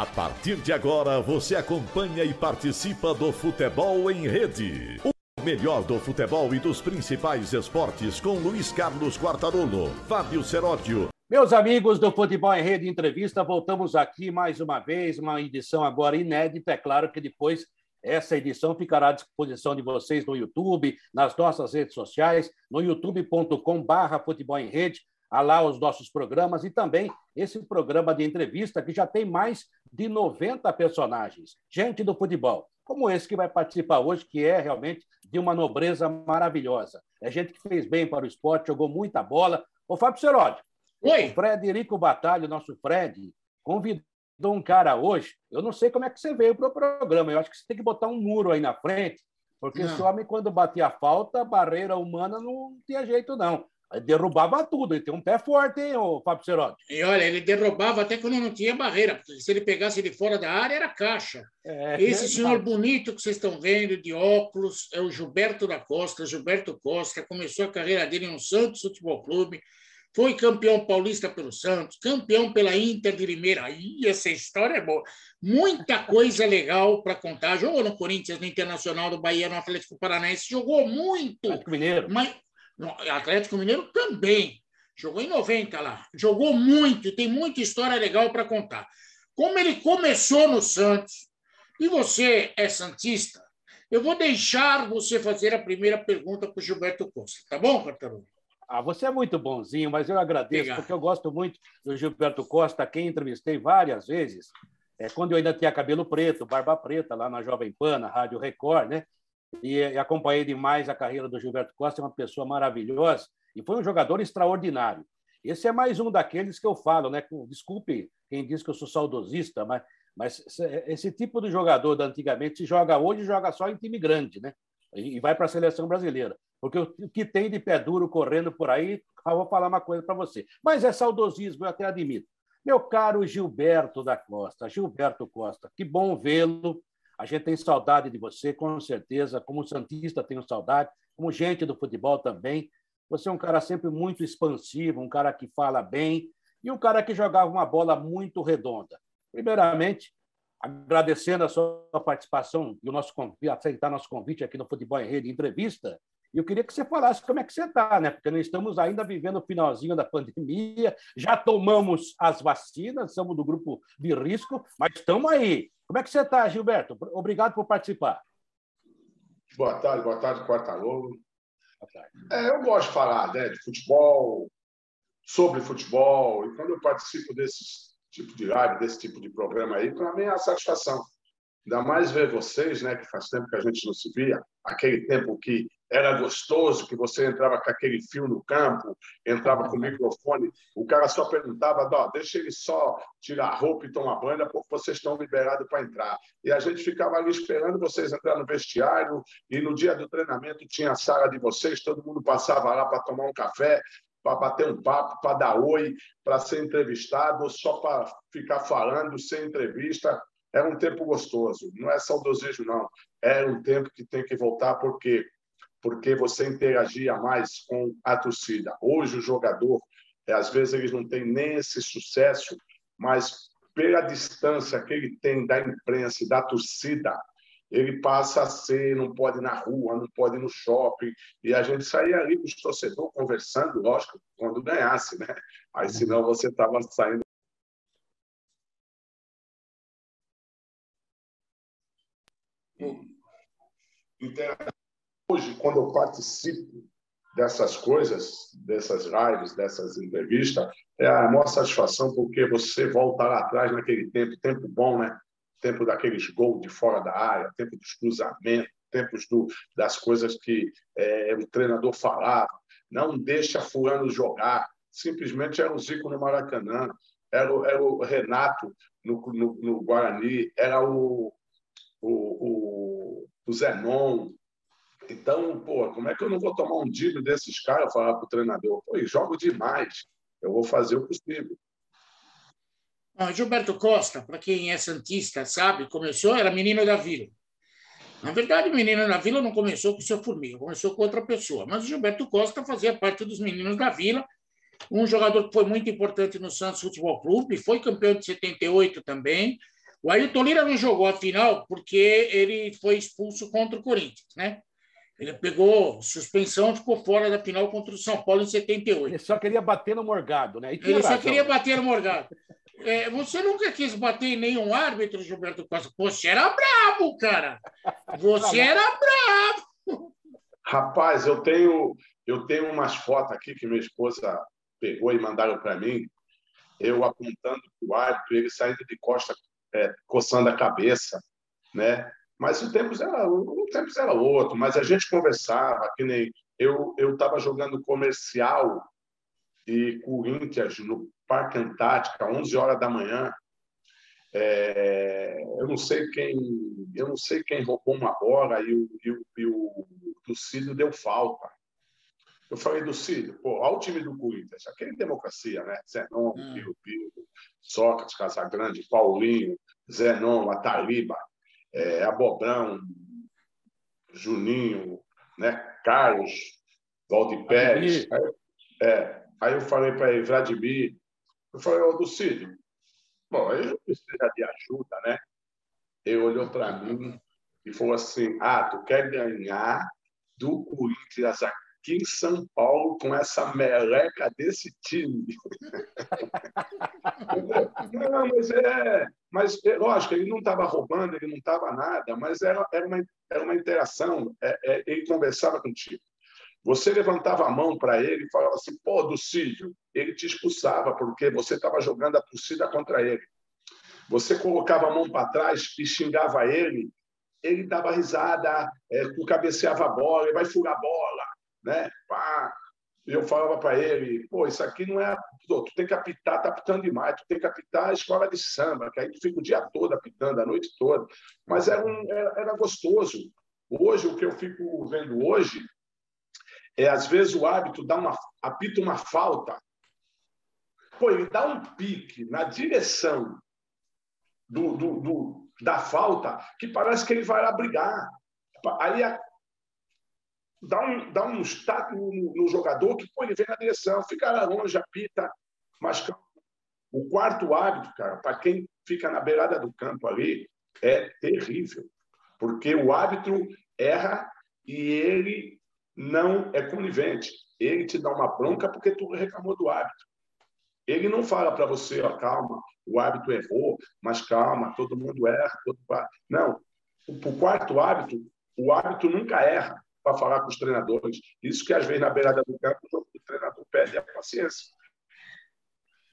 A partir de agora, você acompanha e participa do Futebol em Rede. O melhor do futebol e dos principais esportes com Luiz Carlos Quartarolo, Fábio Seródio. Meus amigos do Futebol em Rede Entrevista, voltamos aqui mais uma vez, uma edição agora inédita. É claro que depois essa edição ficará à disposição de vocês no YouTube, nas nossas redes sociais, no youtube.com/barra Futebol em Rede há lá os nossos programas e também esse programa de entrevista que já tem mais de 90 personagens, gente do futebol, como esse que vai participar hoje, que é realmente de uma nobreza maravilhosa. É gente que fez bem para o esporte, jogou muita bola. Ô, Fábio Seródio, Oi. o Frederico Batalha, nosso Fred, convidou um cara hoje. Eu não sei como é que você veio para o programa, eu acho que você tem que botar um muro aí na frente, porque não. esse homem, quando batia a falta, barreira humana não tinha jeito, não. Ele derrubava tudo, ele tem um pé forte, hein, o Fábio Cerotti? E olha, ele derrubava até quando não tinha barreira, porque se ele pegasse de fora da área, era caixa. É, Esse é senhor bonito que vocês estão vendo, de óculos, é o Gilberto da Costa. Gilberto Costa começou a carreira dele no Santos Futebol Clube, foi campeão paulista pelo Santos, campeão pela Inter de Limeira. Aí, essa história é boa. Muita coisa legal para contar. Jogou no Corinthians, no Internacional do Bahia, no Atlético Paranaense, jogou muito. Mineiro. Mas Atlético Mineiro também. Jogou em 90 lá. Jogou muito, tem muita história legal para contar. Como ele começou no Santos, e você é Santista, eu vou deixar você fazer a primeira pergunta para o Gilberto Costa. Tá bom, Cartaruno? Ah, você é muito bonzinho, mas eu agradeço, Obrigado. porque eu gosto muito do Gilberto Costa, quem entrevistei várias vezes, é, quando eu ainda tinha cabelo preto, barba preta, lá na Jovem Pan, na Rádio Record, né? E, acompanhei demais a carreira do Gilberto Costa, é uma pessoa maravilhosa e foi um jogador extraordinário. Esse é mais um daqueles que eu falo, né? Desculpe quem diz que eu sou saudosista, mas, mas esse tipo de jogador da antigamente se joga hoje joga só em time grande, né? E vai para a seleção brasileira. Porque o que tem de pé duro correndo por aí, eu vou falar uma coisa para você. Mas é saudosismo, eu até admito. Meu caro Gilberto da Costa, Gilberto Costa, que bom vê-lo a gente tem saudade de você, com certeza. Como Santista, tenho saudade. Como gente do futebol também. Você é um cara sempre muito expansivo, um cara que fala bem e um cara que jogava uma bola muito redonda. Primeiramente, agradecendo a sua participação e o nosso convite, aceitar nosso convite aqui no Futebol em Rede Entrevista. E eu queria que você falasse como é que você está, né? Porque nós estamos ainda vivendo o finalzinho da pandemia, já tomamos as vacinas, somos do grupo de risco, mas estamos aí. Como é que você está, Gilberto? Obrigado por participar. Boa tarde, boa tarde, Quarta Lobo. É, eu gosto de falar né, de futebol, sobre futebol, e quando eu participo desse tipo de live, desse tipo de programa aí, para mim é a satisfação. Ainda mais ver vocês, né, que faz tempo que a gente não se via, aquele tempo que era gostoso, que você entrava com aquele fio no campo, entrava com o microfone, o cara só perguntava, deixa ele só tirar a roupa e tomar banho, porque vocês estão liberados para entrar. E a gente ficava ali esperando vocês entrar no vestiário, e no dia do treinamento tinha a sala de vocês, todo mundo passava lá para tomar um café, para bater um papo, para dar oi, para ser entrevistado, só para ficar falando, sem entrevista. Era um tempo gostoso, não é saudosismo, não. Era um tempo que tem que voltar, porque porque você interagia mais com a torcida. Hoje o jogador, é, às vezes eles não têm nem esse sucesso, mas pela distância que ele tem da imprensa e da torcida, ele passa a ser, não pode ir na rua, não pode ir no shopping, e a gente saía ali com os torcedores conversando, lógico, quando ganhasse, né? Aí senão você estava saindo hoje, quando eu participo dessas coisas, dessas lives, dessas entrevistas, é a maior satisfação porque você volta lá atrás naquele tempo, tempo bom, né? Tempo daqueles gols de fora da área, tempo dos cruzamentos, tempos do, das coisas que é, o treinador falava. Não deixa fulano jogar. Simplesmente era o Zico no Maracanã, era o, era o Renato no, no, no, Guarani, era o, o, o, o Zenon, então, pô, como é que eu não vou tomar um drible desses caras e falar para o treinador? Pô, jogo demais, eu vou fazer o possível. Ah, Gilberto Costa, para quem é santista, sabe, começou, era menino da vila. Na verdade, o menino da vila não começou com o seu formiga, começou com outra pessoa. Mas o Gilberto Costa fazia parte dos meninos da vila, um jogador que foi muito importante no Santos Futebol Clube, foi campeão de 78 também, O Ailton Lira não jogou a final porque ele foi expulso contra o Corinthians, né? Ele pegou suspensão, ficou fora da final contra o São Paulo em 78. Ele só queria bater no Morgado, né? Ele razão. só queria bater no Morgado. É, você nunca quis bater em nenhum árbitro, Gilberto Costa. Você era brabo, cara. Você era brabo. Rapaz, eu tenho, eu tenho umas fotos aqui que minha esposa pegou e mandaram para mim. Eu apontando para o árbitro, ele saindo de costa, é, coçando a cabeça, né? Mas o tempo era, o tempo era outro, mas a gente conversava, que nem eu eu estava jogando comercial e Corinthians no Parque Antártica, 11 horas da manhã. É, eu não sei quem eu não sei quem roubou uma bola e o, e o, e o deu falta. Eu falei do Cílio, pô, olha o time do Corinthians, aquele democracia, né? Zenon, hum. Pio, Pio, Sócrates, Casagrande, Paulinho, Zenon, Ataliba, é, Abobrão, Juninho, né? Carlos, Valdir Pérez. Aí, é, aí eu falei para ele, Vladimir, eu falei, ô, Lucílio, bom, ele precisa de ajuda, né? Ele olhou para mim e falou assim, ah, tu quer ganhar do Corinthians aqui em São Paulo com essa meleca desse time. não, mas é, mas é, lógico, ele não estava roubando, ele não estava nada, mas era, era, uma, era uma interação, é, é, ele conversava contigo. Você levantava a mão para ele e falava assim, pô, Ducídio, ele te expulsava porque você estava jogando a torcida contra ele. Você colocava a mão para trás e xingava ele, ele dava risada, é, cabeceava a bola, ele vai furar a bola, né? Pá. Eu falava para ele, pô, isso aqui não é. Tu tem que apitar, tá apitando demais, tu tem que apitar a escola de samba, que aí tu fica o dia todo apitando, a noite toda. Mas era, um, era, era gostoso. Hoje, o que eu fico vendo hoje é, às vezes, o hábito dá uma, apita uma falta. Pô, ele dá um pique na direção do, do, do da falta que parece que ele vai lá brigar. Aí a, dá um, dá um status no, no, jogador que pô, ele vem na direção, fica lá longe, apita, mas o quarto hábito, cara, para quem fica na beirada do campo ali, é terrível, porque o árbitro erra e ele não é conivente. Ele te dá uma bronca porque tu reclamou do árbitro. Ele não fala para você, ó, calma, o árbitro errou, mas calma, todo mundo erra. Todo... Não. O quarto hábito, o árbitro nunca erra para falar com os treinadores. Isso que, às vezes, na beirada do campo, o treinador perde a paciência.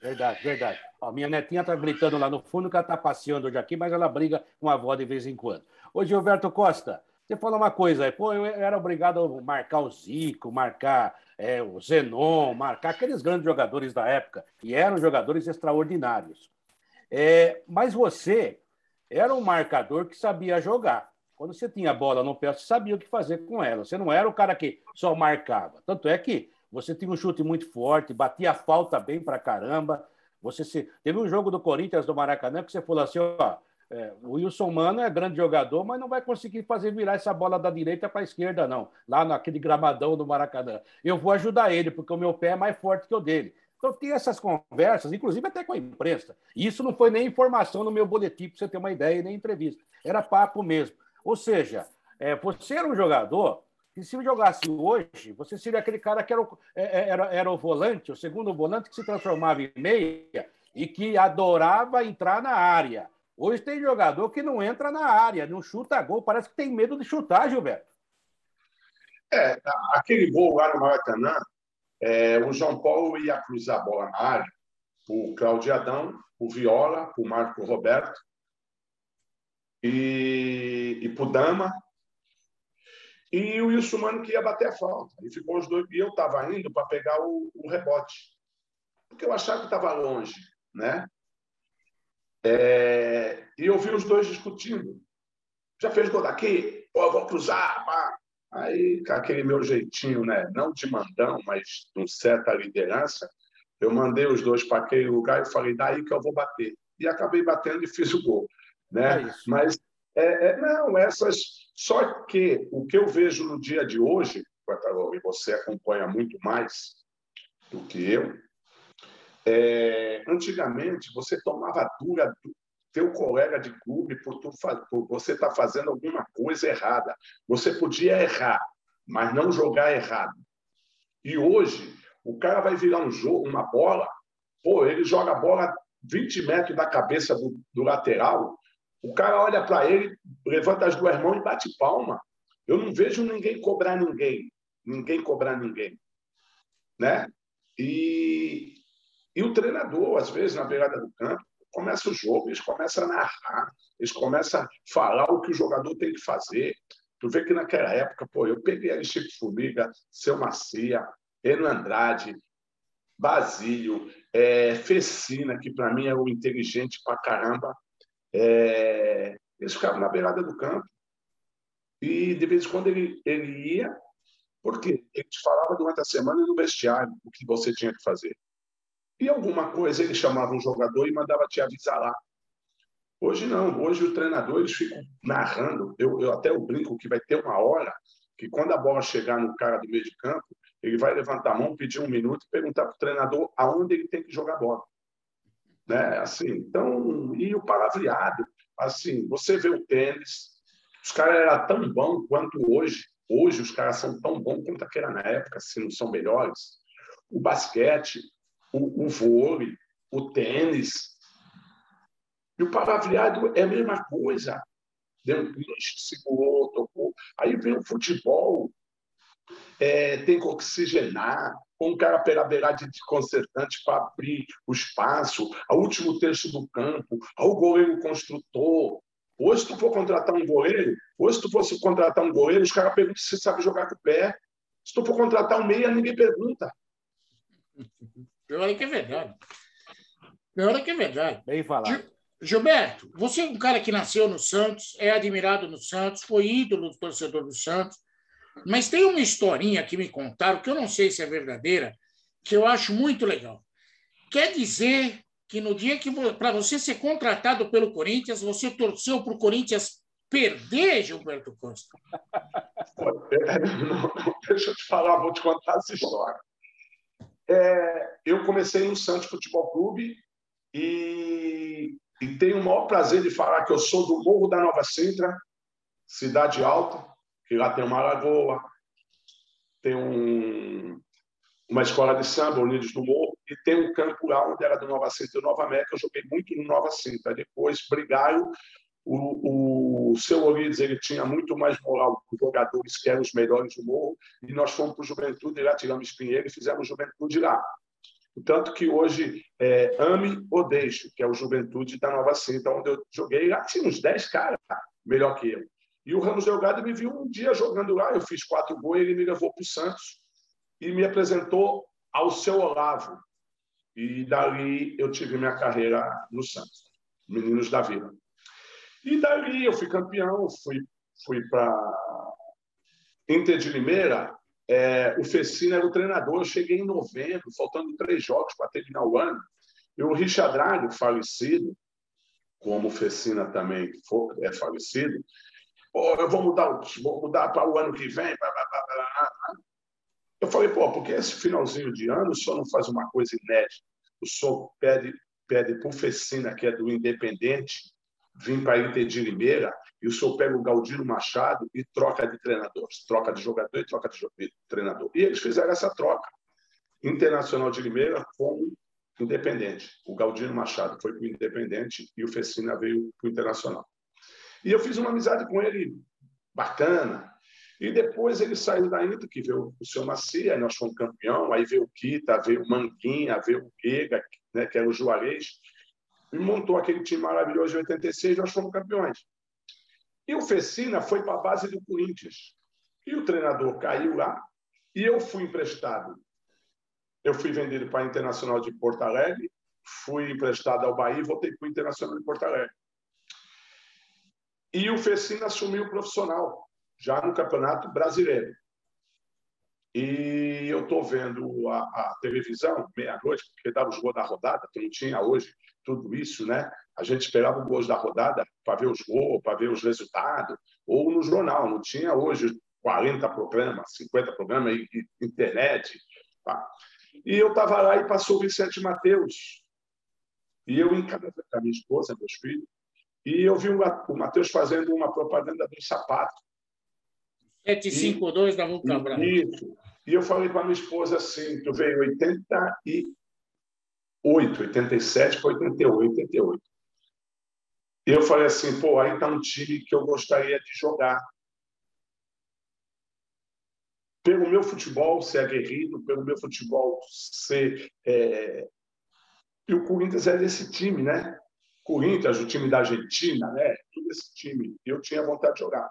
Verdade, verdade. A minha netinha está gritando lá no fundo que ela está passeando hoje aqui, mas ela briga com a avó de vez em quando. Ô, Gilberto Costa, você falou uma coisa aí, pô, eu era obrigado a marcar o Zico, marcar é, o Zenon, marcar aqueles grandes jogadores da época, e eram jogadores extraordinários. É, mas você era um marcador que sabia jogar. Quando você tinha a bola no pé, você sabia o que fazer com ela. Você não era o cara que só marcava. Tanto é que você tinha um chute muito forte, batia a falta bem pra caramba. Você se... Teve um jogo do Corinthians do Maracanã que você falou assim: ó, é, o Wilson Mano é grande jogador, mas não vai conseguir fazer virar essa bola da direita para a esquerda, não. Lá naquele gramadão do Maracanã. Eu vou ajudar ele, porque o meu pé é mais forte que o dele. Então, tem essas conversas, inclusive até com a imprensa. Isso não foi nem informação no meu boletim, para você ter uma ideia, nem entrevista. Era papo mesmo. Ou seja, é, você era um jogador que, se jogasse hoje, você seria aquele cara que era o, é, é, era, era o volante, o segundo volante, que se transformava em meia e que adorava entrar na área Hoje tem jogador que não entra na área, não chuta gol, parece que tem medo de chutar, Gilberto. É, aquele gol lá no Maracanã, é, o João Paulo ia cruzar a bola na área, o Claudio Adão, o Viola, o Marco Roberto e, e o Dama. E o Wilson Mano que ia bater a falta. E ficou os dois. E eu estava indo para pegar o, o rebote. Porque eu achava que estava longe, né? É, e eu vi os dois discutindo. Já fez gol daqui? Pô, eu vou cruzar. Pá. Aí, com aquele meu jeitinho, né? não de mandão, mas com certa liderança, eu mandei os dois para aquele lugar e falei, daí que eu vou bater. E acabei batendo e fiz o gol. Né? É mas, é, é, não, essas. Só que o que eu vejo no dia de hoje, e você acompanha muito mais do que eu, é, antigamente, você tomava dura teu colega de clube por, tu, por você estar tá fazendo alguma coisa errada. Você podia errar, mas não jogar errado. E hoje, o cara vai virar um jogo, uma bola, pô, ele joga a bola 20 metros da cabeça do, do lateral, o cara olha para ele, levanta as duas mãos e bate palma. Eu não vejo ninguém cobrar ninguém, ninguém cobrar ninguém, né? E, e o treinador, às vezes, na beirada do campo, começa o jogo, eles começam a narrar, eles começam a falar o que o jogador tem que fazer. Tu vê que naquela época, pô, eu peguei ali Chico Formiga, Seu Macia, Eno Andrade, Basílio, é, Fecina, que para mim é o inteligente pra caramba. É, eles ficavam na beirada do campo. E de vez em quando ele, ele ia, porque ele te falava durante a semana no vestiário o que você tinha que fazer. E alguma coisa ele chamava um jogador e mandava te avisar lá. Hoje não, hoje o treinador eles ficam narrando. Eu, eu até brinco que vai ter uma hora que quando a bola chegar no cara do meio de campo, ele vai levantar a mão, pedir um minuto e perguntar para o treinador aonde ele tem que jogar a bola. Né? Assim, então, e o palavreado, assim, você vê o tênis, os caras eram tão bons quanto hoje. Hoje os caras são tão bons quanto aquela na época, se não são melhores. O basquete, o, o vôlei, o tênis. E o palavreado é a mesma coisa. Deu um bicho, segurou, tocou. Aí vem o futebol, é, tem que oxigenar, com um cara pela beirada de consertante para abrir o espaço, ao último terço do campo, ao goleiro construtor. Hoje, se tu for contratar um goleiro, hoje, se tu fosse contratar um goleiro, os caras perguntam se sabe jogar com o pé. Se tu for contratar um meia, ninguém pergunta. Pior é que é verdade. Pior é que é verdade. Bem falado. Gilberto, você é um cara que nasceu no Santos, é admirado no Santos, foi ídolo do torcedor do Santos, mas tem uma historinha que me contaram, que eu não sei se é verdadeira, que eu acho muito legal. Quer dizer que no dia que para você ser contratado pelo Corinthians, você torceu para o Corinthians perder, Gilberto Costa? deixa eu te falar, vou te contar essa história. É, eu comecei no Santos Futebol Clube e, e tenho o maior prazer de falar que eu sou do Morro da Nova Sintra, cidade alta, que lá tem uma lagoa, tem um, uma escola de samba, Unidos do Morro, e tem um campo lá onde era do Nova Sintra e Nova América. Eu joguei muito no Nova Sintra. Depois brigaram. O, o seu Orides ele tinha muito mais moral que os jogadores que eram os melhores do Morro, e nós fomos para o Juventude, lá tiramos Pinheiro e fizemos Juventude lá. Tanto que hoje é, ame ou deixe, que é o Juventude da Nova Sintra, onde eu joguei. Lá tinha uns 10 caras melhor que eu. E o Ramos Delgado me viu um dia jogando lá, eu fiz quatro gols, ele me levou para o Santos e me apresentou ao seu Olavo. E dali eu tive minha carreira no Santos, Meninos da Vila. E dali eu fui campeão, fui, fui para Inter de Limeira, é, o Fecina era o treinador, eu cheguei em novembro, faltando três jogos para terminar o ano, e o Richard Drago, falecido, como o Fecina também é falecido, Eu vou mudar, vou mudar para o ano que vem. Eu falei, pô, porque esse finalzinho de ano o senhor não faz uma coisa inédita? O senhor pede, pede para o Fecina, que é do Independente, vir para Inter de Limeira, e o senhor pega o Galdino Machado e troca de treinador. Troca de jogador e troca de treinador. E eles fizeram essa troca. Internacional de Limeira com Independente. O Galdino Machado foi para o Independente e o Fecina veio para o Internacional. E eu fiz uma amizade com ele bacana. E depois ele saiu da Inter, que veio o seu Macia, aí nós fomos campeão, aí veio o Kita, veio o Manguinha, veio o Guega, né, que era o Juarez, e montou aquele time maravilhoso de 86, nós fomos campeões. E o Fecina foi para a base do Corinthians. E o treinador caiu lá, e eu fui emprestado. Eu fui vendido para a Internacional de Porto Alegre, fui emprestado ao Bahia e voltei para o Internacional de Porto Alegre. E o Fecina assumiu o profissional, já no Campeonato Brasileiro. E eu estou vendo a, a televisão, meia-noite, porque dava os gols da rodada, que não tinha hoje tudo isso, né? A gente esperava os gols da rodada para ver os gols, para ver os resultados, ou no jornal, não tinha hoje 40 programas, 50 programas, e, e internet. Tá? E eu estava lá e passou o Vicente Mateus. E eu em casa com a minha esposa, meus filhos, E eu vi o Matheus fazendo uma propaganda do sapato. 752 da Vulca Branca. Isso. E eu falei para minha esposa assim, eu veio 88, 87 para 88, 88. E eu falei assim, pô, aí tá um time que eu gostaria de jogar. Pelo meu futebol ser aguerrido, pelo meu futebol ser... É... E o Corinthians é desse time, né? Corinthians, o time da Argentina, né? Tudo esse time. Eu tinha vontade de jogar.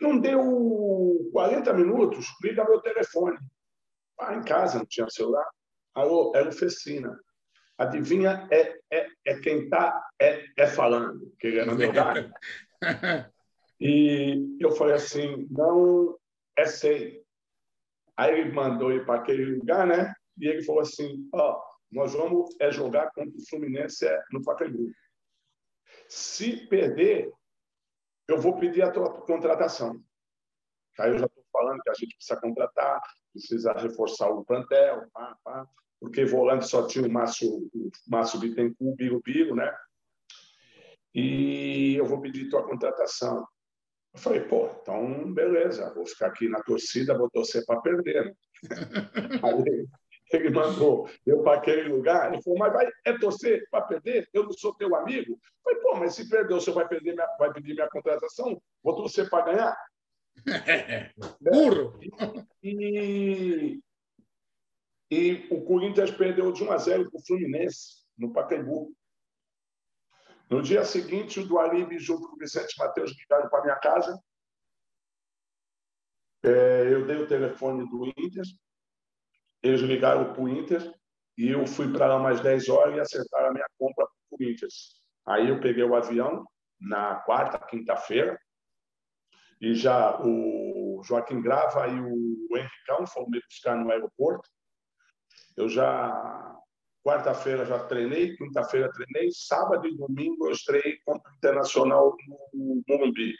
Não deu 40 minutos, liga meu telefone. Ah, em casa, não tinha celular. Alô, era o Fecina. Adivinha, é, é, é quem está é, é falando, querendo meu lugar. E eu falei assim, não é sei. Aí ele mandou ir para aquele lugar, né? E ele falou assim, ó, oh, nós vamos é jogar contra o Fluminense é, no Pacaembu. Se perder, eu vou pedir a tua contratação. Aí eu já estou falando que a gente precisa contratar, precisa reforçar o plantel, pá, pá, porque volante só tinha o Márcio, o Márcio Bittencourt, o Bigo Bigo, né? E eu vou pedir tua contratação. Eu falei, pô, então beleza, vou ficar aqui na torcida, vou torcer para perder. Né? Aí ele mandou eu para aquele lugar, ele falou, mas vai é torcer para perder? Eu não sou teu amigo? Eu falei, pô, mas se perder, você vai, perder minha, vai pedir minha contratação? Vou torcer para ganhar? Burro! E, e o Corinthians perdeu de 1 a 0 para o Fluminense, no Pacaembu. No dia seguinte, o Dualibe, junto com o Vicente Matheus, ligaram para minha casa. É, eu dei o telefone do Inter, eles ligaram para o Inter e eu fui para lá mais 10 horas e acertaram a minha compra para o Corinthians. Aí eu peguei o avião na quarta, quinta-feira, e já o Joaquim Grava e o Henricão foram me buscar no aeroporto. Eu já, quarta-feira já treinei, quinta-feira treinei, sábado e domingo eu estreiei contra o Internacional no Morumbi.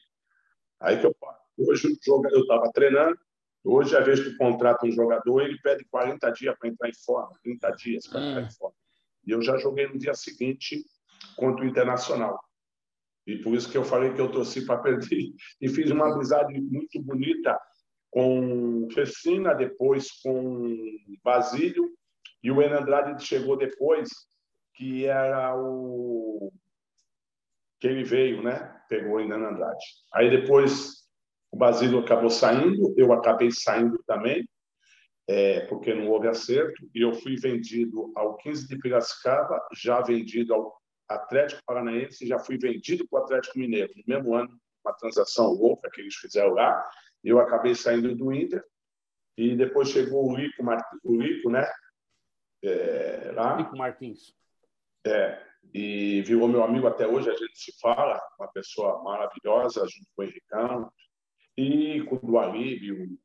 Aí que eu Hoje o jogo, eu estava treinando, hoje, a vez que contrata um jogador, ele pede 40 dias para entrar em forma, 30 dias para entrar em hum. forma. E eu já joguei no dia seguinte contra o Internacional. E por isso que eu falei que eu torci para perder. E fiz uma amizade muito bonita com Fecina, depois com Basílio, e o Enan Andrade chegou depois, que era o que ele veio, né? Pegou o Enan Andrade. Aí depois o Basílio acabou saindo, eu acabei saindo também, é, porque não houve acerto, e eu fui vendido ao 15 de Piracicaba, já vendido ao Atlético Paranaense, já fui vendido para o Atlético Mineiro. No mesmo ano, uma transação louca que eles fizeram lá, eu acabei saindo do Inter, e depois chegou o Rico, o Rico né? É, lá. Rico Martins. É, e virou meu amigo até hoje, a gente se fala, uma pessoa maravilhosa, junto com o Henricão, e com o Dualib,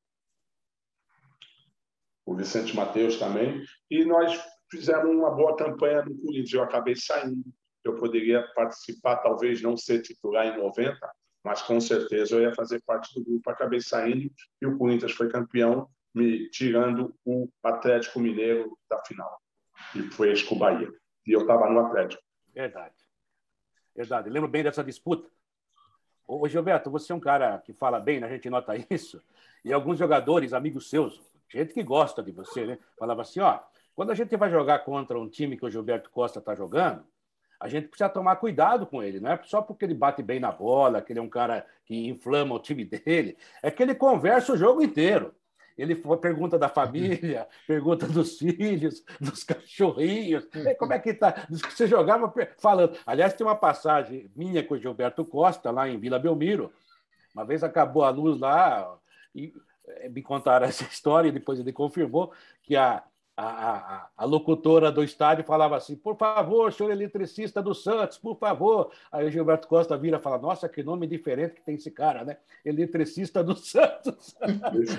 o, Vicente Mateus também, e nós fizemos uma boa campanha no Corinthians. Eu acabei saindo, eu poderia participar, talvez não ser titular em 90, mas com certeza eu ia fazer parte do grupo. Acabei saindo e o Corinthians foi campeão, me tirando o Atlético Mineiro da final. E foi com o Bahia. E eu estava no Atlético. Verdade. Verdade. lembro bem dessa disputa. Ô, Gilberto, você é um cara que fala bem, né? a gente nota isso. E alguns jogadores, amigos seus, gente que gosta de você, né? Falava assim: ó, quando a gente vai jogar contra um time que o Gilberto Costa está jogando, a gente precisa tomar cuidado com ele, não é só porque ele bate bem na bola, que ele é um cara que inflama o time dele, é que ele conversa o jogo inteiro. Ele pergunta da família, pergunta dos filhos, dos cachorrinhos. Como é que tá? Você jogava falando. Aliás, tem uma passagem minha com o Gilberto Costa, lá em Vila Belmiro. Uma vez acabou a luz lá, e eh, me contaram essa história, e depois ele confirmou que a, a, a, a, locutora do estádio falava assim: por favor, senhor eletricista do Santos, por favor. Aí o Gilberto Costa vira e fala: nossa, que nome diferente que tem esse cara, né? Eletricista do Santos.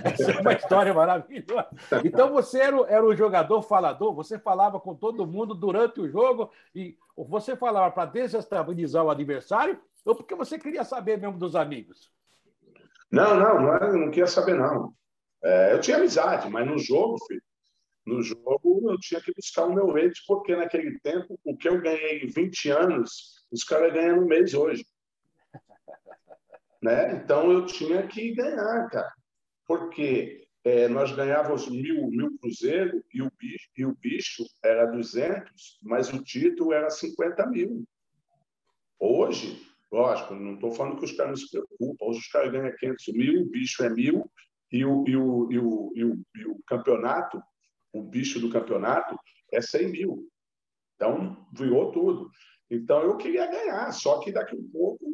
Essa é uma história maravilhosa. Então você era, era o jogador falador, você falava com todo mundo durante o jogo e você falava para desestabilizar o adversário ou porque você queria saber mesmo dos amigos? Não, não, não, não queria saber, não. É, eu tinha amizade, mas no jogo, filho no jogo, eu tinha que buscar o meu leite, porque naquele tempo, o que eu ganhei em 20 anos, os caras ganham no mês hoje. né? Então eu tinha que ganhar, cara. Porque é, nós ganhávamos mil, mil cruzeiro e o, bicho, e o bicho era 200, mas o título era 50 mil. Hoje, lógico, não estou falando que os caras não se preocupam. Hoje os caras ganham 500 mil, o bicho é mil e o, e o, e o, e o, e o campeonato, o bicho do campeonato é 100 mil. Então, virou tudo. Então, eu queria ganhar, só que daqui a pouco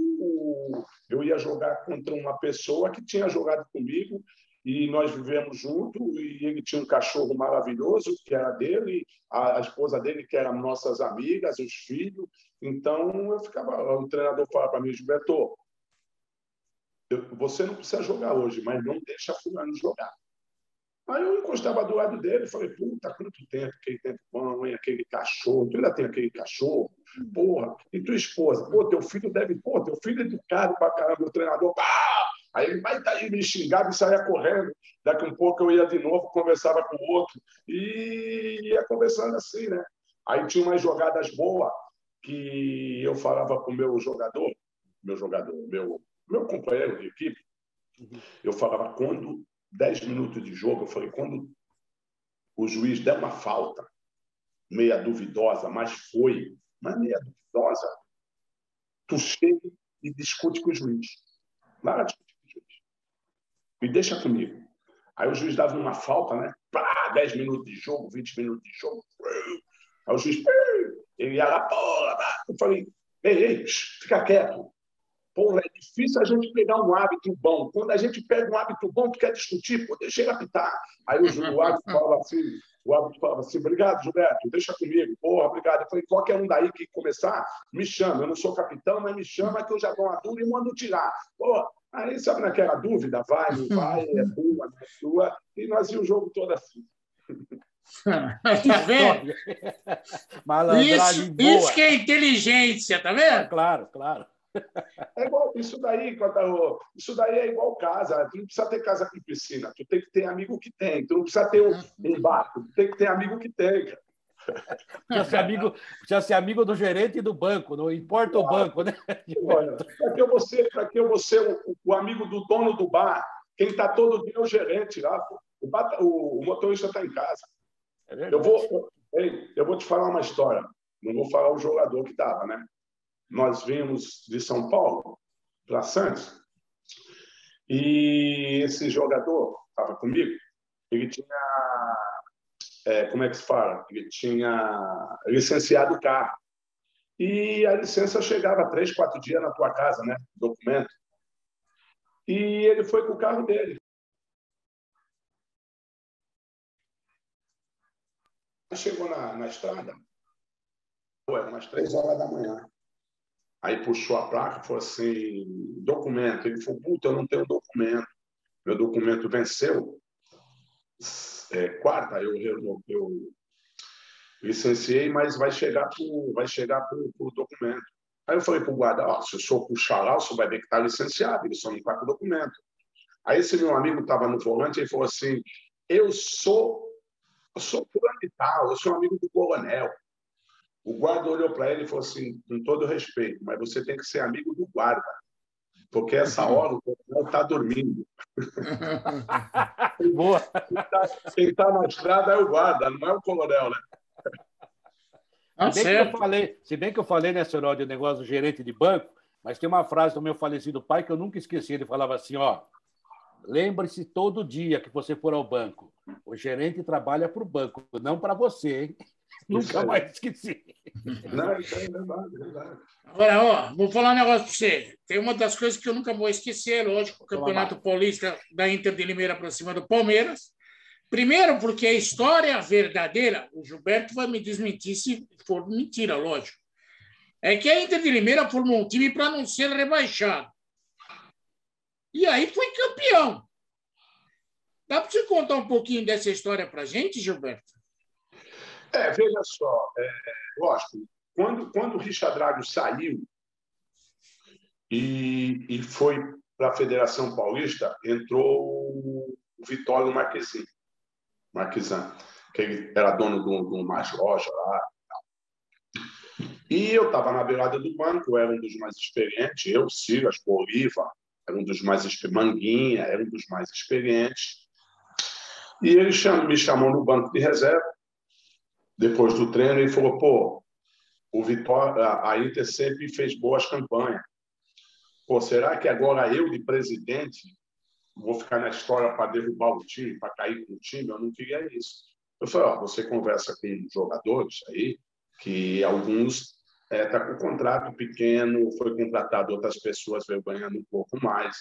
eu ia jogar contra uma pessoa que tinha jogado comigo e nós vivemos junto e ele tinha um cachorro maravilhoso que era dele, a, esposa dele que eram nossas amigas, os filhos. Então eu ficava, o treinador falava para mim, Gilberto, você não precisa jogar hoje, mas não deixa fulano jogar. Aí eu encostava do lado dele e falei, puta, quanto tempo aquele tempo bom, hein? aquele cachorro, tu ainda tem aquele cachorro? Porra, e tua esposa? Pô, teu filho deve, pô, teu filho é educado pra caramba, o treinador, pá! Aí ele vai daí me xingava e saía correndo. Daqui um pouco eu ia de novo, conversava com o outro e ia conversando assim, né? Aí tinha umas jogadas boas que eu falava com o meu jogador, meu jogador, meu, meu companheiro de equipe, eu falava quando 10 minutos de jogo, eu falei, quando o juiz der uma falta, meia duvidosa, mas foi, mas meia duvidosa, tu chega e discute com o juiz. Lá discute com o juiz. E deixa comigo. Aí o juiz dava uma falta, né? Pá, 10 minutos de jogo, 20 minutos de jogo. Aí o juiz, ele ia lá, porra. Eu falei, ei, ei, fica quieto. Porra, é difícil a gente pegar um hábito bom. Quando a gente pega um hábito bom, tu quer discutir, pô, deixa ele apitar. Aí o, o hábito falava assim, o hábito falava assim, obrigado, Gilberto, deixa comigo. Porra, obrigado. Eu falei, qualquer um daí que começar, me chama. Eu não sou capitão, mas me chama que eu já dou uma dúvida e mando tirar. Pô, aí, sabe naquela dúvida, vai, não vai, é boa, não é sua. E nós íamos o jogo todo assim. tá vendo? isso, isso que é inteligência, tá vendo? Claro, claro. É igual, isso daí, isso daí é igual casa. Tu não precisa ter casa com piscina, tu tem que ter amigo que tem. Tu não precisa ter um, um barco, tu tem que ter amigo que tem. Precisa ser, amigo, precisa ser amigo do gerente e do banco, não importa o banco, né? Para que eu vou ser, que eu vou ser o, o, amigo do dono do bar? Quem está todo dia é o gerente lá. O, o, o motorista está em casa. É eu, vou, eu vou te falar uma história. Não vou falar o jogador que estava, né? Nós vimos de São Paulo para Santos, e esse jogador estava comigo, ele tinha, é, como é que se fala? Ele tinha licenciado o carro. E a licença chegava três, quatro dias na tua casa, né? Documento. E ele foi com o carro dele. Chegou na, na estrada, era umas três horas da manhã. Aí puxou a placa e falou assim: documento. Ele falou: puta, eu não tenho documento. Meu documento venceu. É, quarta, eu, eu, eu licenciei, mas vai chegar pro, vai chegar pro, pro documento. Aí eu falei para o guarda: oh, se eu sou puxar lá, você vai ver que está licenciado, ele só não está com o documento. Aí esse meu amigo estava no volante e falou assim: eu sou, eu sou fulano de tal, eu sou amigo do coronel. O guarda olhou para ele e falou assim, com todo respeito, mas você tem que ser amigo do guarda, porque essa hora o coronel está dormindo. Boa. Quem está tá na estrada é o guarda, não é o coronel, né? Ah, se, bem que eu falei, se bem que eu falei nessa hora de negócio do gerente de banco, mas tem uma frase do meu falecido pai que eu nunca esqueci. Ele falava assim: ó, lembre-se todo dia que você for ao banco, o gerente trabalha para o banco, não para você. Hein? Nunca mais esqueci. Não, isso é verdade, é verdade. Agora, ó, vou falar um negócio para você. Tem uma das coisas que eu nunca vou esquecer, lógico, o Campeonato Paulista da Inter de Limeira para cima do Palmeiras. Primeiro, porque a história verdadeira, o Gilberto vai me desmentir se for mentira, lógico. É que a Inter de Limeira formou um time para não ser rebaixado. E aí foi campeão. Dá para você contar um pouquinho dessa história para gente, Gilberto? É, veja só, é, lógico, quando, quando o Richard Drago saiu e, e foi para a Federação Paulista, entrou o Vitório Marquesin, Marquesan, que ele era dono de uma loja lá. E eu estava na beirada do banco, era um dos mais experientes, eu, Silas, Bolívar, era um dos mais Manguinha, era um dos mais experientes. E ele me chamou no banco de reserva, depois do treino, e falou: pô, o Vitória, a Inter sempre fez boas campanhas. Pô, será que agora eu, de presidente, vou ficar na história para derrubar o time, para cair com o time? Eu não queria isso. Eu falei: ó, você conversa com jogadores aí, que alguns é, tá com contrato pequeno, foi contratado outras pessoas, veio ganhando um pouco mais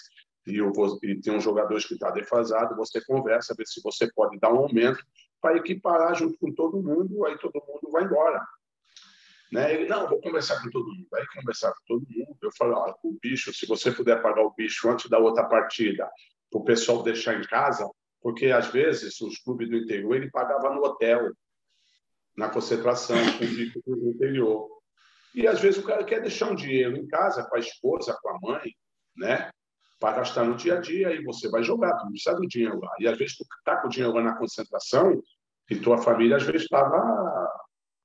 e, eu vou, e tem um jogadores que está defasado, você conversa, vê se você pode dar um aumento para equiparar junto com todo mundo, aí todo mundo vai embora. Né? Ele, não, vou conversar com todo mundo. Aí conversar com todo mundo. Eu falei, ó, o bicho, se você puder pagar o bicho antes da outra partida, para o pessoal deixar em casa, porque às vezes os clubes do interior ele pagava no hotel, na concentração, com o do interior. E às vezes o cara quer deixar um dinheiro em casa com a esposa, com a mãe, né? para gastar no dia a dia e você vai jogar, tu não precisa do dinheiro lá. E às vezes tu está com o dinheiro lá na concentração e tua família às vezes estava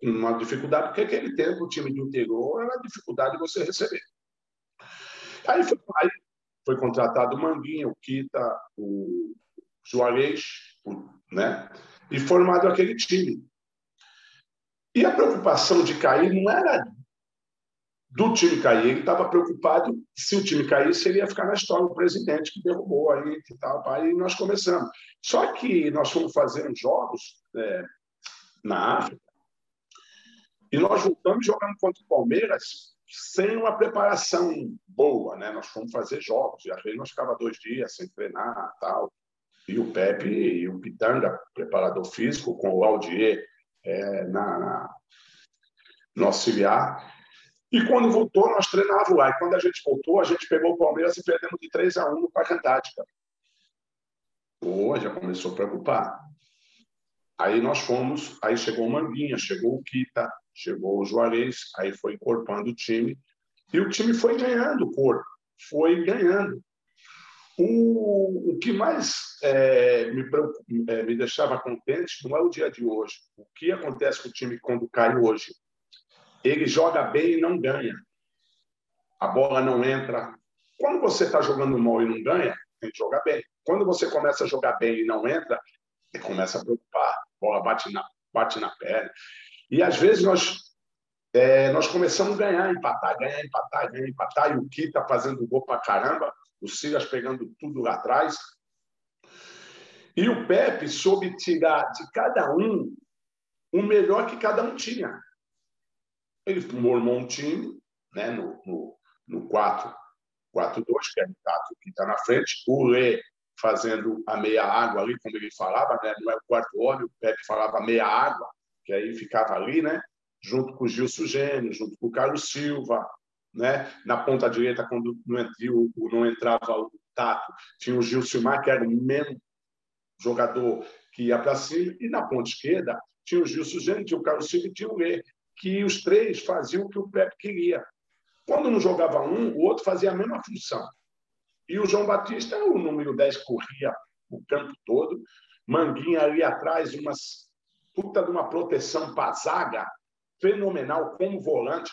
uma dificuldade, porque aquele tempo o time do interior era dificuldade de você receber. Aí foi, aí foi contratado o Manguinha, o Kita, o Juarez, né? e formado aquele time. E a preocupação de cair não era do time cair. Ele estava preocupado se o time caísse, ele ia ficar na história o presidente que derrubou aí e tal. Aí nós começamos. Só que nós fomos fazendo jogos é, na África e nós voltamos jogando contra o Palmeiras sem uma preparação boa, né? Nós fomos fazer jogos e às vezes nós ficava dois dias sem treinar tal. E o Pepe e o Pitanga, preparador físico, com o Aldier é, na, na, no auxiliar, e quando voltou, nós treinávamos lá. E quando a gente voltou, a gente pegou o Palmeiras e perdemos de 3 a 1 no Parque Antártica. Pô, já começou a preocupar. Aí nós fomos, aí chegou o Manguinha, chegou o Kita, chegou o Juarez, aí foi encorpando o time. E o time foi ganhando corpo, foi ganhando. O, o que mais é, me, é, me deixava contente não é o dia de hoje. O que acontece com o time quando cai hoje? Ele joga bem e não ganha. A bola não entra. Quando você está jogando mal e não ganha, tem que jogar bem. Quando você começa a jogar bem e não entra, você começa a preocupar. A bola bate na, bate na perna. E às vezes nós, é, nós começamos a ganhar, empatar, ganhar, empatar, ganhar, empatar. E o Kita tá fazendo gol para caramba, o Silas pegando tudo lá atrás. E o Pepe soube tirar de cada um o melhor que cada um tinha. Ele formou um time né, no, no, no 4-4-2, que é o Tato que está na frente, o Lê fazendo a meia água ali, como ele falava, né? não é o quarto homem, o Pepe falava meia água, que aí ficava ali, né? junto com o Gilson Gênio, junto com o Carlos Silva, né? na ponta direita, quando não, entrou, não entrava o Tato, tinha o Gil Silmar, que era o mesmo jogador que ia para cima, e na ponta esquerda tinha o Gilson Gênio, tinha o Carlos Silva e tinha o Lê, que os três faziam o que o Pepe queria. Quando não jogava um, o outro fazia a mesma função. E o João Batista, o número 10, corria o campo todo. Manguinha ali atrás, uma puta de uma proteção para zaga fenomenal como volante.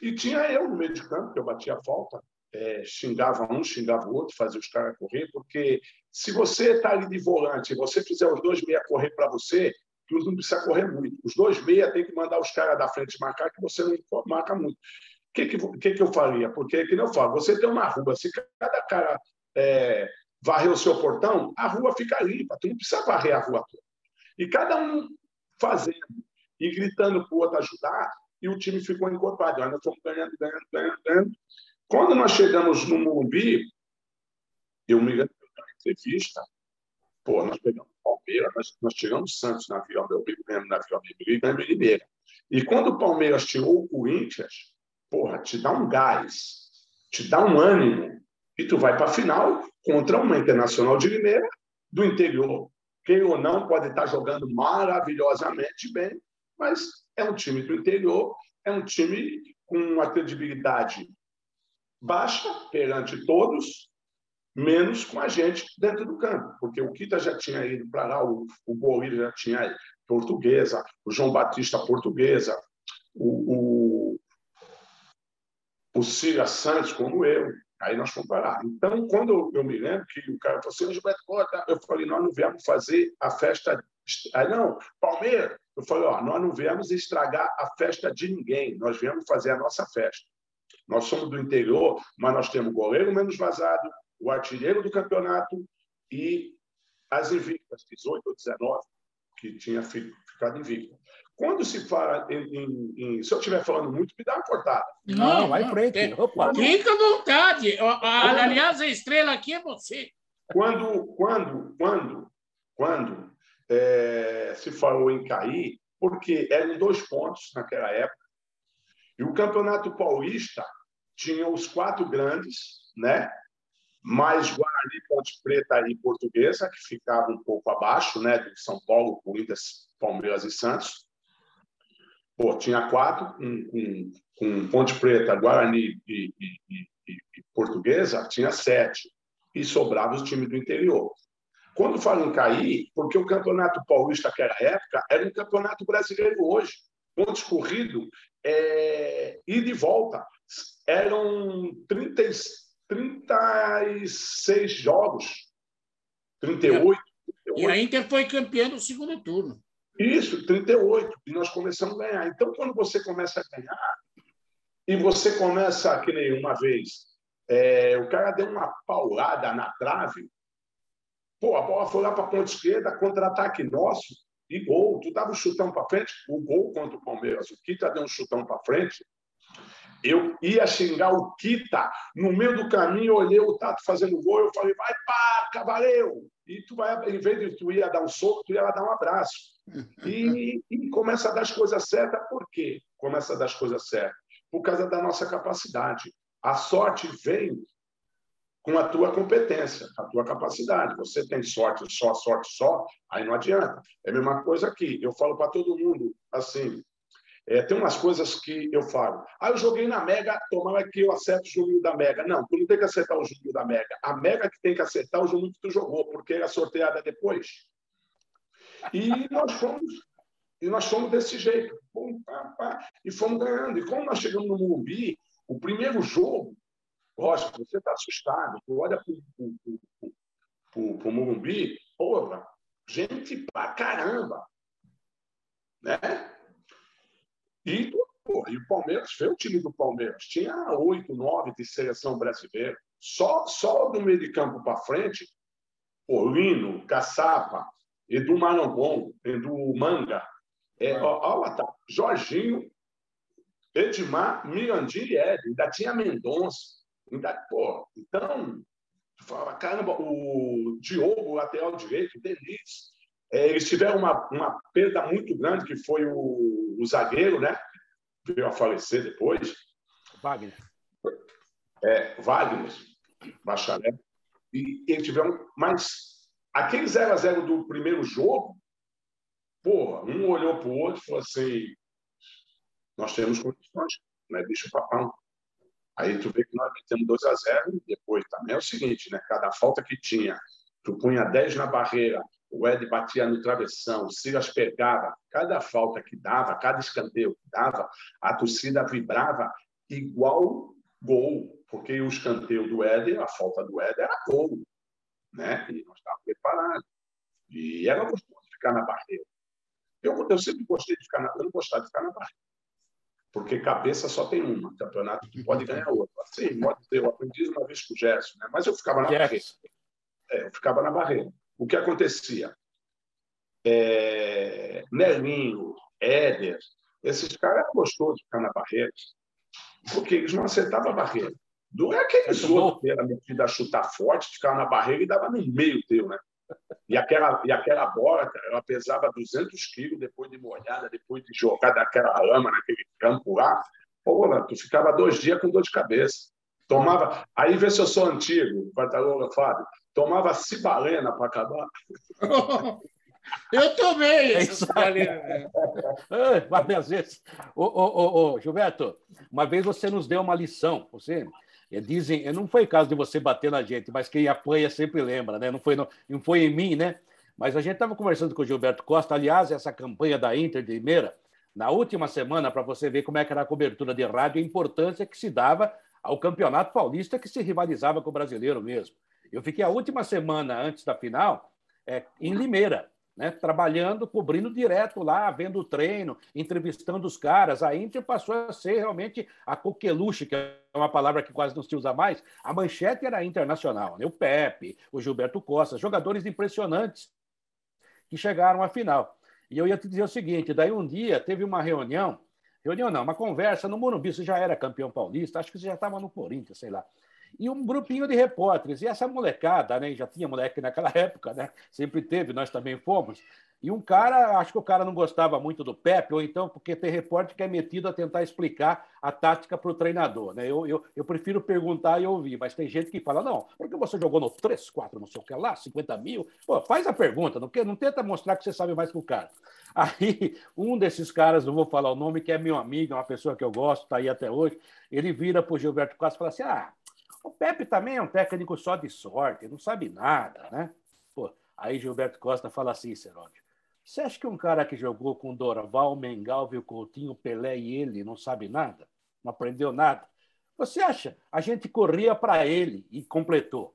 E tinha eu no meio de campo, que eu batia a falta, é, xingava um, xingava o outro, fazia os caras correr, porque se você está ali de volante e você fizer os dois meia correr para você, que não precisa correr muito. Os dois meia tem que mandar os caras da frente marcar, que você não marca muito. O que, que, que, que eu faria? Porque, que eu falo, você tem uma rua, se cada cara é, varrer o seu portão, a rua fica limpa, tu não precisa varrer a rua toda. E cada um fazendo e gritando para o outro ajudar, e o time ficou encorpado. Nós fomos ganhando, ganhando, ganhando, ganhando. Quando nós chegamos no Morumbi, eu me lembro da entrevista, pô, nós pegamos Palmeiras, nós, nós tiramos Santos na Vila Belmiro, na Vila Belmiro e ganhamos Limeira. E quando o Palmeiras tirou o Corinthians, porra, te dá um gás, te dá um ânimo, e tu vai para a final contra uma Internacional de Limeira do interior. Quem ou não pode estar jogando maravilhosamente bem, mas é um time do interior, é um time com uma credibilidade baixa perante todos, menos com a gente dentro do campo, porque o Kita já tinha ido para lá, o, o já tinha ido portuguesa, o João Batista portuguesa, o, o Cira Santos como eu. Aí nós fomos parar. Então, quando eu, eu, me lembro que o cara falou assim, Gilberto Cota, eu falei, nós não viemos fazer a festa. Aí, não, Palmeiras. Eu falei, ó, nós não viemos estragar a festa de ninguém, nós viemos fazer a nossa festa. Nós somos do interior, mas nós temos o goleiro menos vazado, o artilheiro do campeonato e as invictas, 18 ou 19, que tinha ficado invicta. Quando se fala em, em, em, Se eu estiver falando muito, me dá uma cortada. Não, não vai em frente. É, Opa. Fica à vontade. Aliás, a estrela aqui é você. Quando, quando, quando, quando é, se falou em cair, porque eram dois pontos naquela época, e o Campeonato Paulista tinha os quatro grandes, né? Mais Guarani, Ponte Preta e Portuguesa, que ficavam um pouco abaixo, né? de São Paulo, Corinthians, Palmeiras e Santos. Pô, tinha quatro, com, Ponte Preta, Guarani e, e, e, e, Portuguesa, tinha sete. E sobrava os times do interior. Quando falam cair, porque o Campeonato Paulista naquela época era um campeonato brasileiro hoje. Pontos corridos, é, e volta. Eram 30, 36 jogos. 38. 38. E a Inter foi campeã no segundo turno. Isso, 38. E nós começamos a ganhar. Então, quando você começa a ganhar, e você começa, que nem uma vez, é, o cara deu uma paulada na trave, pô, a bola foi lá para a ponta esquerda, contra-ataque nosso, e gol. Tu dava um chutão para frente, o gol contra o Palmeiras. O Kita deu um chutão para frente. Eu ia xingar o Kita. No meio do caminho, olhei o Tato fazendo gol. Eu falei, vai pá, cavaleu. E tu vai, em vez de tu ia dar um soco, tu ia dar um abraço. E, e começa a dar as coisas certas, por quê? Começa a dar as coisas certas? Por causa da nossa capacidade. A sorte vem com a tua competência, a tua capacidade. Você tem sorte só, sorte só, aí não adianta. É a mesma coisa aqui. Eu falo para todo mundo assim. É, tem umas coisas que eu falo. Ah, eu joguei na Mega, tomara que eu acerto o Juninho da Mega. Não, tu não tem que acertar o Juninho da Mega. A Mega que tem que acertar o Juninho que tu jogou, porque é sorteada depois. E nós fomos, e nós fomos desse jeito. Pum, pá, pá, e fomos ganhando. E como nós chegamos no Morumbi, o primeiro jogo, lógico, você está assustado. Tu olha para o Morumbi, porra, gente pra caramba. Né? E, porra, e o Palmeiras, foi o time do Palmeiras. Tinha oito, nove de seleção brasileira. Só, só do meio de campo para frente, Lino, Caçapa, Edu Marangon, Edu Manga, é, ó, ó, tá, Jorginho, Edmar, Mirandinho e Ed, ainda tinha Mendonça. Ainda, pô, então, fala, caramba, o Diogo, lateral direito, Denise, é, eles tiveram uma, uma perda muito grande, que foi o, o zagueiro, né? Veio a falecer depois. Wagner. É, Wagner, Bacharel. E eles tiveram. Mas Aquele 0 a 0 do primeiro jogo, porra, um olhou para o outro e falou assim: nós temos condições, não é bicho papão. Aí tu vê que nós metemos 2 a 0 e depois também é o seguinte, né? Cada falta que tinha, tu punha 10 na barreira, o Ed batia no travessão, o Silas pegava, cada falta que dava, cada escanteio que dava, a torcida vibrava igual gol, porque o escanteio do Ed, a falta do Ed era gol né? E nós estávamos preparados. E era gostoso ficar na barreira. Eu, eu sempre gostei de ficar na, eu não gostava de ficar na barreira. Porque cabeça só tem uma, campeonato tu pode ganhar outra. Sim, pode ser. Eu aprendi uma vez com o Gerson, né? mas eu ficava na barreira. É, eu ficava na barreira. O que acontecia? É, Nelinho, Éder, esses caras eram gostosos de ficar na barreira, porque eles não acertavam a barreira. Não é aqueles outros que era metido a chutar forte, ficava na barreira e dava no meio teu, né? E aquela, e aquela bola, cara, ela pesava 200 quilos depois de molhada, depois de jogar daquela lama naquele campo lá. Pô, tu ficava dois dias com dor de cabeça. Tomava. Aí vê se eu sou antigo, Fábio. Tomava cibalena para acabar. Eu tomei é isso Várias vezes. Ô, ô, ô, ô, Gilberto, uma vez você nos deu uma lição. Você é, dizem, é, não foi caso de você bater na gente, mas quem apanha sempre lembra, né? Não foi, não, não foi em mim, né? Mas a gente estava conversando com o Gilberto Costa. Aliás, essa campanha da Inter de Limeira, na última semana, para você ver como é que era a cobertura de rádio, a importância que se dava ao Campeonato Paulista que se rivalizava com o brasileiro mesmo. Eu fiquei a última semana antes da final é, em Limeira, né, trabalhando, cobrindo direto lá, vendo o treino, entrevistando os caras. A Inter passou a ser realmente a coqueluche, que é uma palavra que quase não se usa mais. A manchete era internacional, né? o Pepe, o Gilberto Costa, jogadores impressionantes que chegaram à final. E eu ia te dizer o seguinte: daí um dia teve uma reunião, reunião não, uma conversa no Morumbi, você já era campeão paulista, acho que você já estava no Corinthians, sei lá e um grupinho de repórteres. E essa molecada, né? Já tinha moleque naquela época, né? Sempre teve, nós também fomos. E um cara, acho que o cara não gostava muito do Pepe, ou então porque tem repórter que é metido a tentar explicar a tática para o treinador. Né? Eu, eu, eu prefiro perguntar e ouvir, mas tem gente que fala: não, porque você jogou no 3, 4, não sei o que lá, 50 mil. Pô, faz a pergunta, não, não tenta mostrar que você sabe mais que o cara. Aí, um desses caras, não vou falar o nome, que é meu amigo, é uma pessoa que eu gosto, está aí até hoje, ele vira para o Gilberto Costa e fala assim: ah o Pepe também é um técnico só de sorte, não sabe nada, né? Pô, aí Gilberto Costa fala assim, Seródio, você acha que um cara que jogou com Dorval, Mengalvio, Coutinho, Pelé e ele não sabe nada? Não aprendeu nada? Você acha? A gente corria para ele e completou.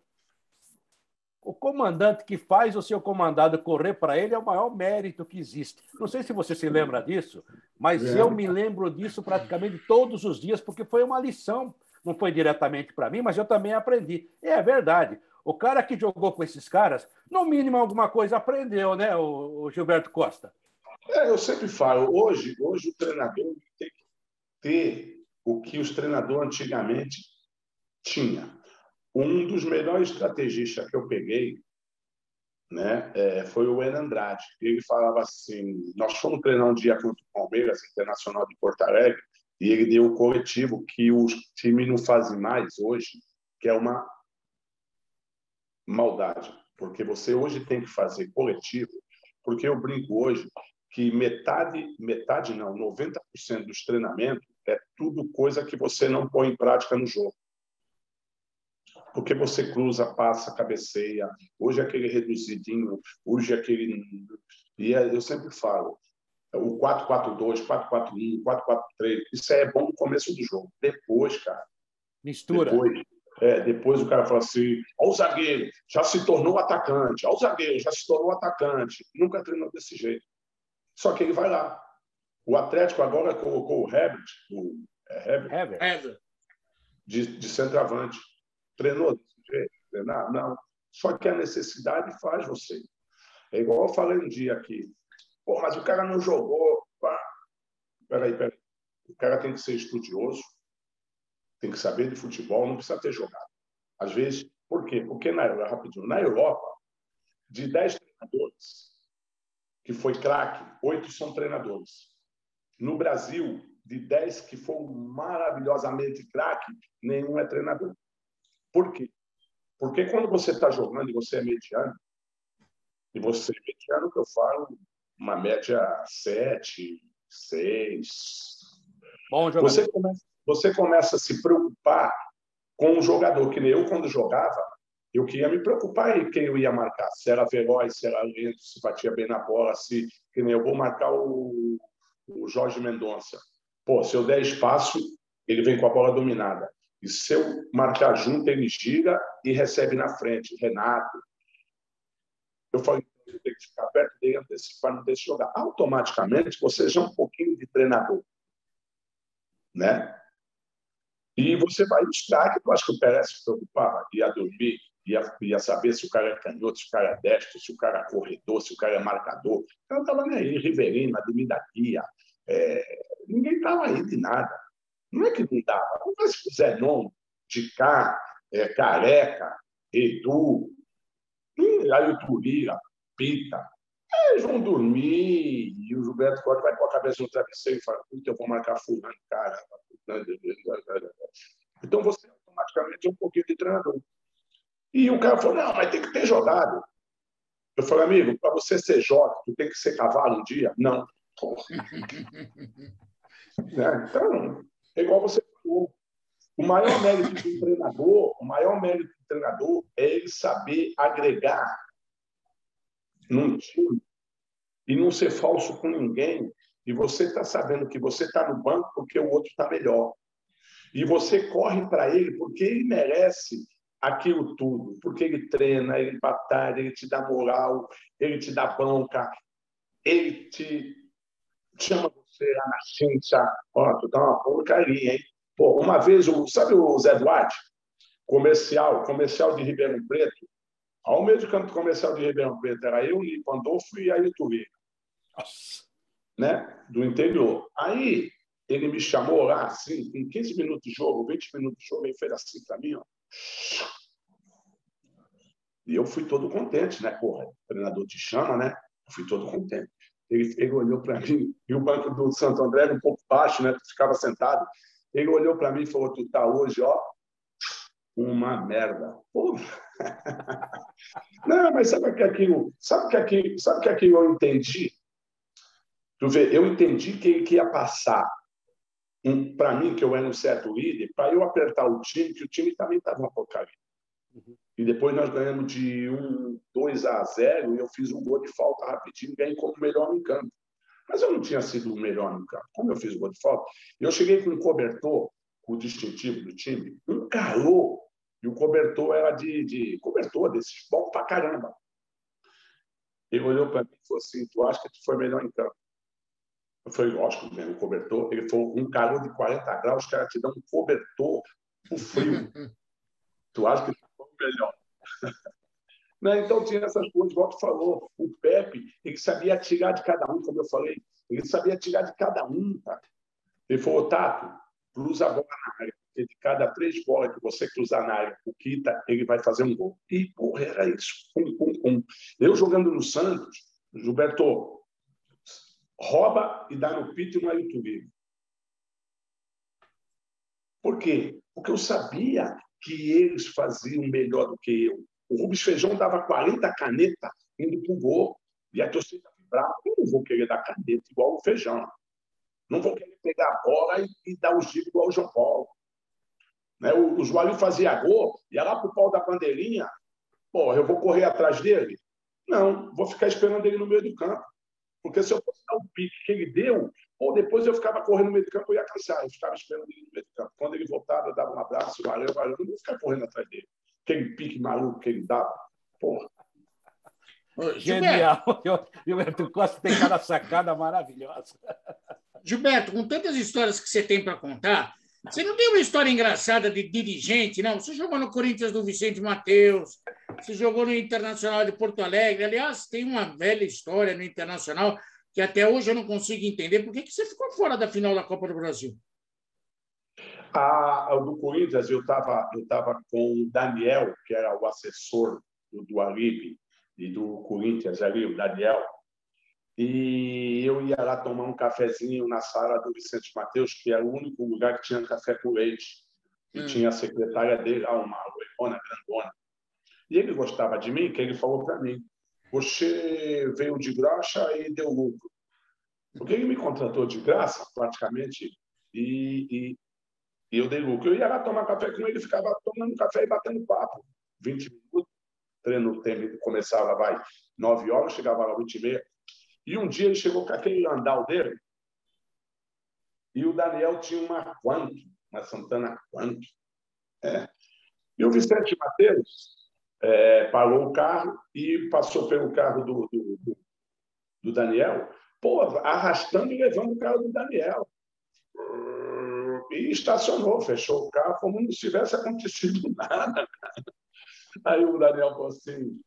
O comandante que faz o seu comandado correr para ele é o maior mérito que existe. Não sei se você se lembra disso, mas é. eu me lembro disso praticamente todos os dias, porque foi uma lição não foi diretamente para mim, mas eu também aprendi. E é verdade. O cara que jogou com esses caras, no mínimo alguma coisa aprendeu, né, o, Gilberto Costa? É, eu sempre falo, hoje, hoje o treinador tem que ter o que os treinadores antigamente tinham. Um dos melhores estrategistas que eu peguei né, é, foi o En Andrade. Ele falava assim: nós fomos treinar um dia contra o Palmeiras Internacional de Porto Alegre e ele deu o coletivo que os times não fazem mais hoje, que é uma maldade. Porque você hoje tem que fazer coletivo, porque eu brinco hoje que metade, metade não, 90% dos treinamentos é tudo coisa que você não põe em prática no jogo. Porque você cruza, passa, cabeceia. Hoje é aquele reduzidinho, hoje é aquele. E é, eu sempre falo, o 4-4-2, 4-4-1, 4-4-3. Isso é bom no começo do jogo. Depois, cara. Mistura. Depois, é, depois o cara fala assim: ó, o zagueiro já se tornou atacante, ó, o zagueiro já se tornou atacante. Nunca treinou desse jeito. Só que ele vai lá. O Atlético agora colocou o Herbert, o é Herbert, Herbert. De, de centroavante. Treinou desse jeito? Treinar? Não. Só que a necessidade faz você. É igual eu falei um dia aqui. Pô, mas o cara não jogou. Pá. Peraí, peraí. O cara tem que ser estudioso, tem que saber de futebol, não precisa ter jogado. Às vezes, por quê? Porque na, rapidinho, na Europa, de 10 treinadores que foi craque, oito são treinadores. No Brasil, de 10 que foram maravilhosamente craque, nenhum é treinador. Por quê? Porque quando você está jogando e você é mediano, e você é mediano, que eu falo, uma média 7, 6. Bom jogador. Você começa, você começa a se preocupar com o jogador, que nem eu, quando jogava, eu queria me preocupar em quem eu ia marcar, se era veloz, se era lento, se batia bem na bola, se que nem eu vou marcar o, o Jorge Mendonça. Pô, se eu der espaço, ele vem com a bola dominada. E se eu marcar junto, ele gira e recebe na frente. Renato. Eu falei, tem que ficar perto dele, antecipar, não deixa jogar. Automaticamente, você já é um pouquinho de treinador. Né? E você vai buscar, que eu acho que o Pérez se preocupava, ia dormir, ia, ia saber se o cara é canhoto, se o cara é destro, se o cara é corredor, se o cara é marcador. O cara estava nem aí, da Guia. É, ninguém estava aí de nada. Não é que não dava. Conversa com o Zenon, de cá, é, Careca, Edu, aí o Turira, pita. Eles vão dormir e o Gilberto Costa vai com a cabeça no travesseiro e fala: Puta, eu vou marcar fulano, cara. Então você automaticamente é um pouquinho de treinador. E o cara falou: Não, mas tem que ter jogado. Eu falei, amigo, para você ser jovem, tu tem que ser cavalo um dia? Não. né? Então, é igual você falou. O maior mérito do treinador, o maior mérito do treinador é ele saber agregar num time e não ser falso com ninguém. E você está sabendo que você está no banco porque o outro está melhor. E você corre para ele porque ele merece aquilo tudo, porque ele treina, ele batalha, ele te dá moral, ele te dá banca, ele te chama você lá na ciência, ó, tu dá uma porcaria, hein? Pô, uma vez, o, sabe o Zé Duarte? Comercial, comercial de Ribeirão Preto. Ao meio de campo comercial de Ribeirão Preto era eu, Lipo Pandolfo e Veiga. Né? Do interior. Aí ele me chamou lá, assim, com 15 minutos de jogo, 20 minutos de jogo, ele fez assim para mim, ó. E eu fui todo contente, né? Porra, o treinador te chama, né? Eu fui todo contente. Ele, ele olhou para mim, e o banco do Santo André era um pouco baixo, né? Tu ficava sentado. Ele olhou para mim e falou: Tu tá hoje, ó, uma merda. Porra. Não, mas sabe que aquilo, sabe que aquilo, sabe que aquilo eu entendi? Tu vê, eu entendi que ele ia passar um, para mim, que eu era um certo líder, para eu apertar o time, que o time também estava uma porcaria. Uhum. E depois nós ganhamos de 1, 2 a 0 e eu fiz um gol de falta rapidinho e ganhei como melhor no campo. Mas eu não tinha sido o melhor no campo. Como eu fiz o gol de falta, eu cheguei com um cobertor, o distintivo do time, um calor, e o cobertor era de, de cobertor desses bom pra caramba. Ele olhou para mim e falou assim: Tu acha que tu foi melhor em campo? Eu falei: Lógico, mesmo, cobertor. Ele falou: Um calor de 40 graus, os caras te dão um cobertor pro frio. tu acha que tu foi melhor? Né? Então tinha essas coisas, igual tu falou, o Pepe, ele sabia tirar de cada um, como eu falei, ele sabia tirar de cada um. Tá? Ele falou, Tato, cruza a bola na área, de cada três bolas que você cruzar na área, o Kita, ele vai fazer um gol. E, porra, era isso. Um, um, um. Eu jogando no Santos, Gilberto, rouba e dá no pito e no YouTube. Por quê? Porque eu sabia que eles faziam melhor do que eu. O Rubens Feijão dava 40 canetas indo para o gol. E a torcida vibrava. Eu não vou querer dar caneta igual o Feijão. Não vou querer pegar a bola e, e dar os giros igual o João Paulo. Né? O, o Joalho fazia gol, ia lá para o pau da bandeirinha. Pô, eu vou correr atrás dele? Não, vou ficar esperando ele no meio do campo. Porque se eu fosse dar o pique que ele deu, ou depois eu ficava correndo no meio do campo, eu ia cansar. Eu ficava esperando ele no meio do campo. Quando ele voltava, eu dava um abraço, valeu, valeu. Eu não ficar correndo atrás dele aquele pique maluco que ele dava. Porra. Genial. Gilberto Costa tem cada sacada maravilhosa. Gilberto, com tantas histórias que você tem para contar, você não tem uma história engraçada de dirigente, não? Você jogou no Corinthians do Vicente Mateus, você jogou no Internacional de Porto Alegre. Aliás, tem uma velha história no Internacional que até hoje eu não consigo entender. Por que, que você ficou fora da final da Copa do Brasil? A, do Corinthians, eu estava eu tava com o Daniel, que era o assessor do, do Alibe e do Corinthians ali, o Daniel. E eu ia lá tomar um cafezinho na sala do Vicente Mateus, que era o único lugar que tinha café com leite. E hum. tinha a secretária dele, uma loirona grandona. E ele gostava de mim, que ele falou para mim: Você veio de graça e deu lucro. Porque ele me contratou de graça, praticamente, e, e, e eu dei lucro. Eu ia lá tomar café com ele, ficava tomando café e batendo papo. 20 minutos, treino começava, vai, 9 horas, chegava lá 8 e meia. E um dia ele chegou com aquele andal dele, e o Daniel tinha uma Quanto, uma Santana Quanto. É. E o Vicente Mateus é, parou o carro e passou pelo carro do, do, do, do Daniel, pô, arrastando e levando o carro do Daniel e estacionou, fechou o carro como não tivesse acontecido nada. Aí o Daniel falou assim,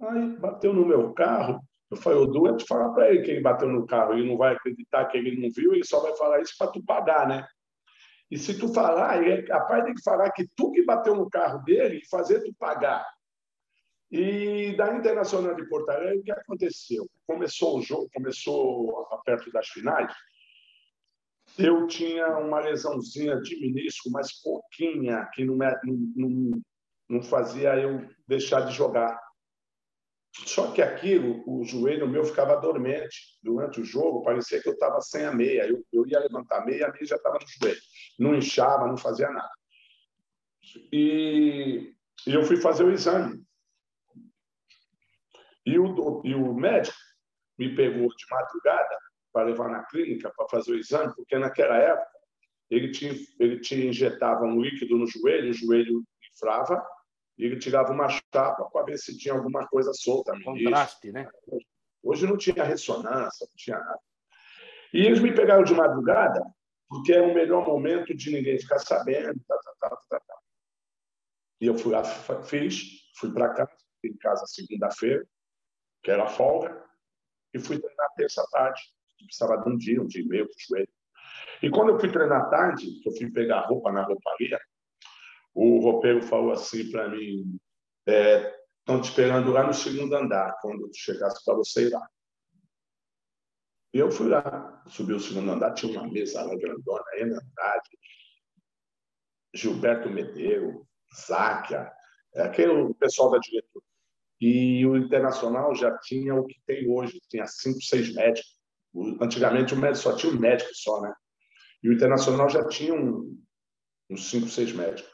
aí bateu no meu carro. Eu falei, o Du, é te falar para ele que ele bateu no carro, ele não vai acreditar que ele não viu, ele só vai falar isso para tu pagar, né? E se tu falar, ele é capaz de falar que tu que bateu no carro dele e fazer tu pagar. E da Internacional de Porto Alegre, o que aconteceu? Começou o jogo, começou perto das finais, eu tinha uma lesãozinha de menisco, mas pouquinha, que não, não, não fazia eu deixar de jogar. Só que aquilo, o joelho meu ficava dormente. Durante o jogo, parecia que eu estava sem a meia. Eu, eu ia levantar a meia, a meia já estava no joelho. Não inchava, não fazia nada. E, e eu fui fazer o exame. E o, e o médico me pegou de madrugada para levar na clínica para fazer o exame, porque naquela época ele te, ele te injetava um líquido no joelho, o joelho inflava, e ele tirava uma chapa para ver se tinha alguma coisa solta. Contraste, né? Hoje não tinha ressonância, não tinha nada. E eles me pegaram de madrugada, porque é o melhor momento de ninguém ficar sabendo. Tá, tá, tá, tá, tá. E eu fui lá, fiz, fui para casa, fui em casa segunda-feira, que era folga, e fui treinar terça-tarde. Precisava de um dia, um dia e meio para o joelho. E quando eu fui treinar tarde, que eu fui pegar roupa na rouparia, o roupeiro falou assim para mim: estão é, te esperando lá no segundo andar, quando tu chegasse para você ir lá. E eu fui lá, subi o segundo andar, tinha uma mesa lá grandona, Ana Andrade, Gilberto Medeiro, Záquia, é aquele pessoal da diretoria. E o Internacional já tinha o que tem hoje, tinha cinco, seis médicos. Antigamente o médico só tinha um médico só, né? E o Internacional já tinha um, uns cinco, seis médicos.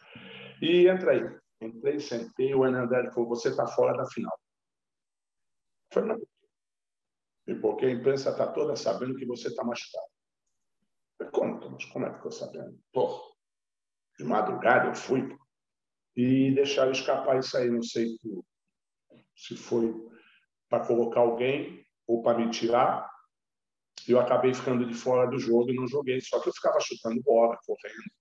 E entra aí. Entrei, sentei, o Hernandes falou, você está fora da final. Foi não. E porque a imprensa está toda sabendo que você está machucado. falei, como, como é que ficou sabendo? Pô, de madrugada eu fui e deixaram escapar isso aí. Não sei se foi para colocar alguém ou para me tirar. Eu acabei ficando de fora do jogo e não joguei. Só que eu ficava chutando bola, correndo.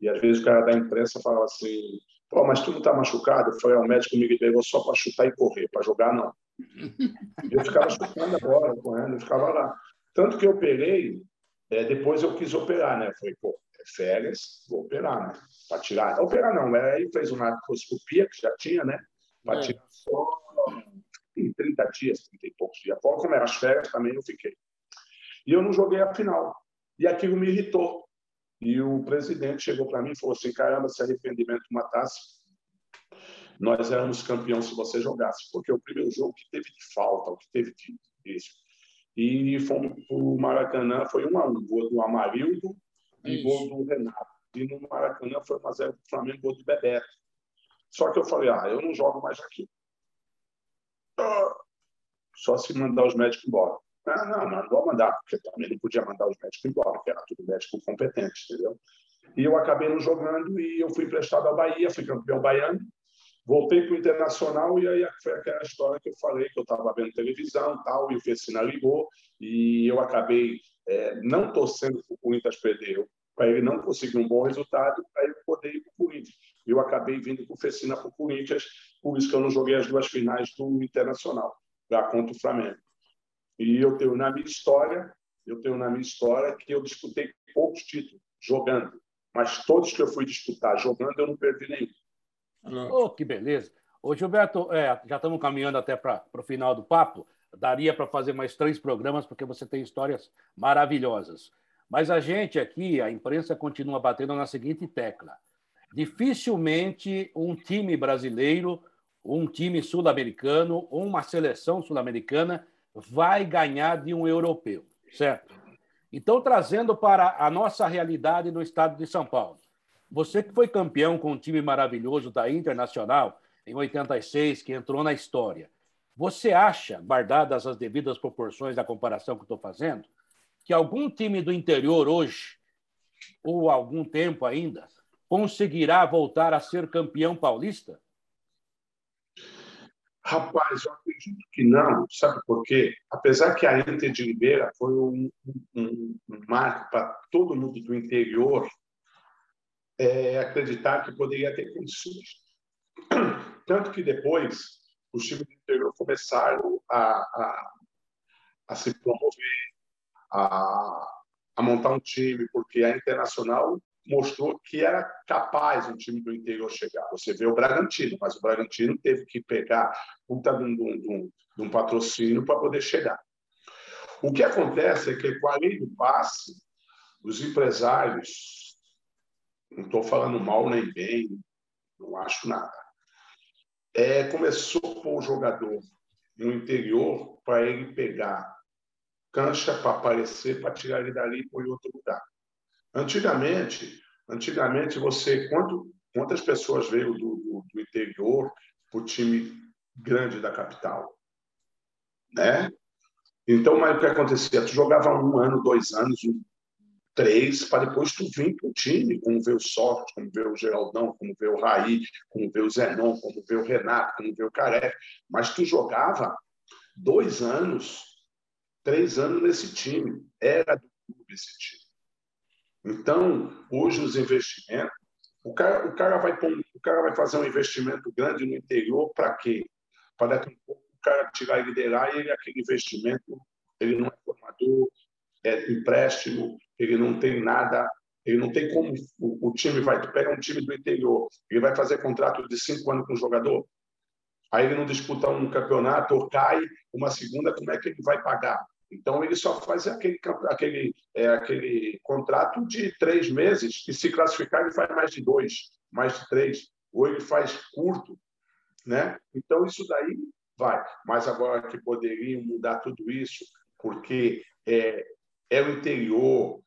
E às vezes o cara da imprensa fala assim: pô, mas tu não está machucado? Eu falei: o médico me liberou só para chutar e correr, para jogar não. Eu ficava chutando a bola, correndo, eu ficava lá. Tanto que eu operei, é, depois eu quis operar, né? falei: pô, é férias, vou operar, né? Para tirar. Operar não, aí fez uma artroscopia que já tinha, né? Para é. tirar só em 30 dias, 30 e poucos dias. Fora como eram as férias, também eu fiquei. E eu não joguei a final. E aquilo me irritou. E o presidente chegou para mim e falou assim: caramba, se arrependimento matasse, nós éramos campeão se você jogasse, porque o primeiro jogo que teve de falta, o que teve de isso. E fomos para o Maracanã, foi um a um, gol do Amarildo e gol do Renato. E no Maracanã foi 1 a 0 para o Flamengo, gol do Bebeto. Só que eu falei: ah, eu não jogo mais aqui. Ah, só se mandar os médicos embora. Ah, não, não, vou mandar, porque também não podia mandar os médicos embora, que era tudo médico competente, entendeu? E eu acabei não jogando e eu fui emprestado à Bahia, fui campeão baiano, voltei para o Internacional e aí foi aquela história que eu falei, que eu estava vendo televisão tal, e o Fecina ligou e eu acabei é, não torcendo para o Corinthians perder, para ele não conseguir um bom resultado, para ele poder ir para o Corinthians. Eu acabei vindo com o Fecina para o Corinthians, por isso que eu não joguei as duas finais do Internacional, lá contra o Flamengo. E eu tenho na minha história, eu tenho na minha história que eu disputei poucos títulos jogando, mas todos que eu fui disputar jogando eu não perdi nenhum. Oh, que beleza! Ô, Gilberto, é, já estamos caminhando até para o final do papo. Daria para fazer mais três programas, porque você tem histórias maravilhosas. Mas a gente aqui, a imprensa, continua batendo na seguinte tecla: dificilmente um time brasileiro, um time sul-americano, uma seleção sul-americana vai ganhar de um europeu, certo? Então, trazendo para a nossa realidade no estado de São Paulo. Você que foi campeão com um time maravilhoso da Internacional em 86, que entrou na história. Você acha, guardadas as devidas proporções da comparação que estou fazendo, que algum time do interior hoje, ou algum tempo ainda, conseguirá voltar a ser campeão paulista? Rapaz, eu acredito que não. Sabe por quê? Apesar que a Inter de Limeira foi um, um, um marco para todo mundo do interior é, acreditar que poderia ter condições. Tanto que depois os times do interior começaram a, a, a se promover, a, a montar um time, porque a Internacional mostrou que era capaz um time do interior chegar. Você vê o Bragantino, mas o Bragantino teve que pegar puta de um, de um, de um patrocínio para poder chegar. O que acontece é que, com a lei do passe, os empresários, não estou falando mal nem bem, não acho nada, é, começou a o jogador no interior para ele pegar cancha para aparecer, para tirar ele dali e pôr em outro lugar. Antigamente, antigamente você quanto, quantas pessoas veio do, do, do interior para o time grande da capital, né? Então, mas o que acontecia? Tu jogava um ano, dois anos, três, para depois tu vir para o time, como ver o Sócrates, como ver o Geraldão, como ver o Raí, como ver o Zenon, como ver o Renato, como ver o Careca. Mas tu jogava dois anos, três anos nesse time. Era do clube esse time. Então, hoje os investimentos, o cara, o cara, vai, o cara vai fazer um investimento grande no interior para quê? Para daqui a pouco o cara tirar ele de lá e ele, aquele investimento, ele não é formador, é empréstimo, ele não tem nada, ele não tem como o, o, time vai, tu pega um time do interior, ele vai fazer contrato de cinco anos com o jogador, aí ele não disputa um campeonato ou cai uma segunda, como é que ele vai pagar? Então ele só faz aquele aquele é, aquele contrato de três meses e se classificar ele faz mais de dois, mais de três, ou ele faz curto, né? Então isso daí vai. Mas agora que poderiam mudar tudo isso, porque é, é o interior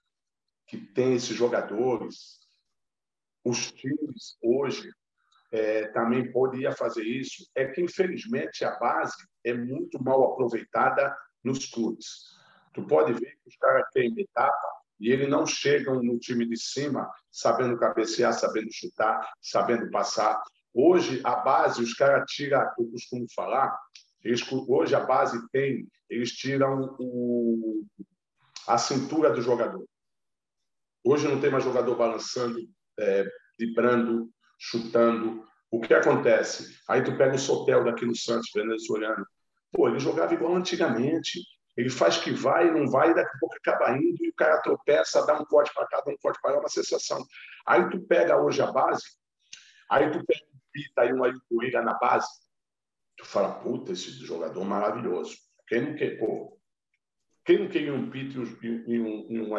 que tem esses jogadores. Os times hoje é, também poderiam fazer isso. É que, infelizmente, a base é muito mal aproveitada nos clubes. Tu pode ver que os caras têm etapa e eles não chegam no time de cima sabendo cabecear, sabendo chutar, sabendo passar. Hoje, a base, os caras tiram, eu costumo falar, eles, hoje a base tem, eles tiram o, a cintura do jogador. Hoje não tem mais jogador balançando, é, vibrando, chutando. O que acontece? Aí tu pega o Sotel daqui no Santos, venezuelano. Pô, ele jogava igual antigamente. Ele faz que vai, não vai, e daqui a pouco acaba indo, e o cara tropeça, dá um corte para cá, dá um corte para lá, uma sensação. Aí tu pega hoje a base, aí tu pega um Pita e um Aituíra na base, tu fala, puta, esse jogador maravilhoso. Quem não quer, pô, quem não queria um Pita e um, e um?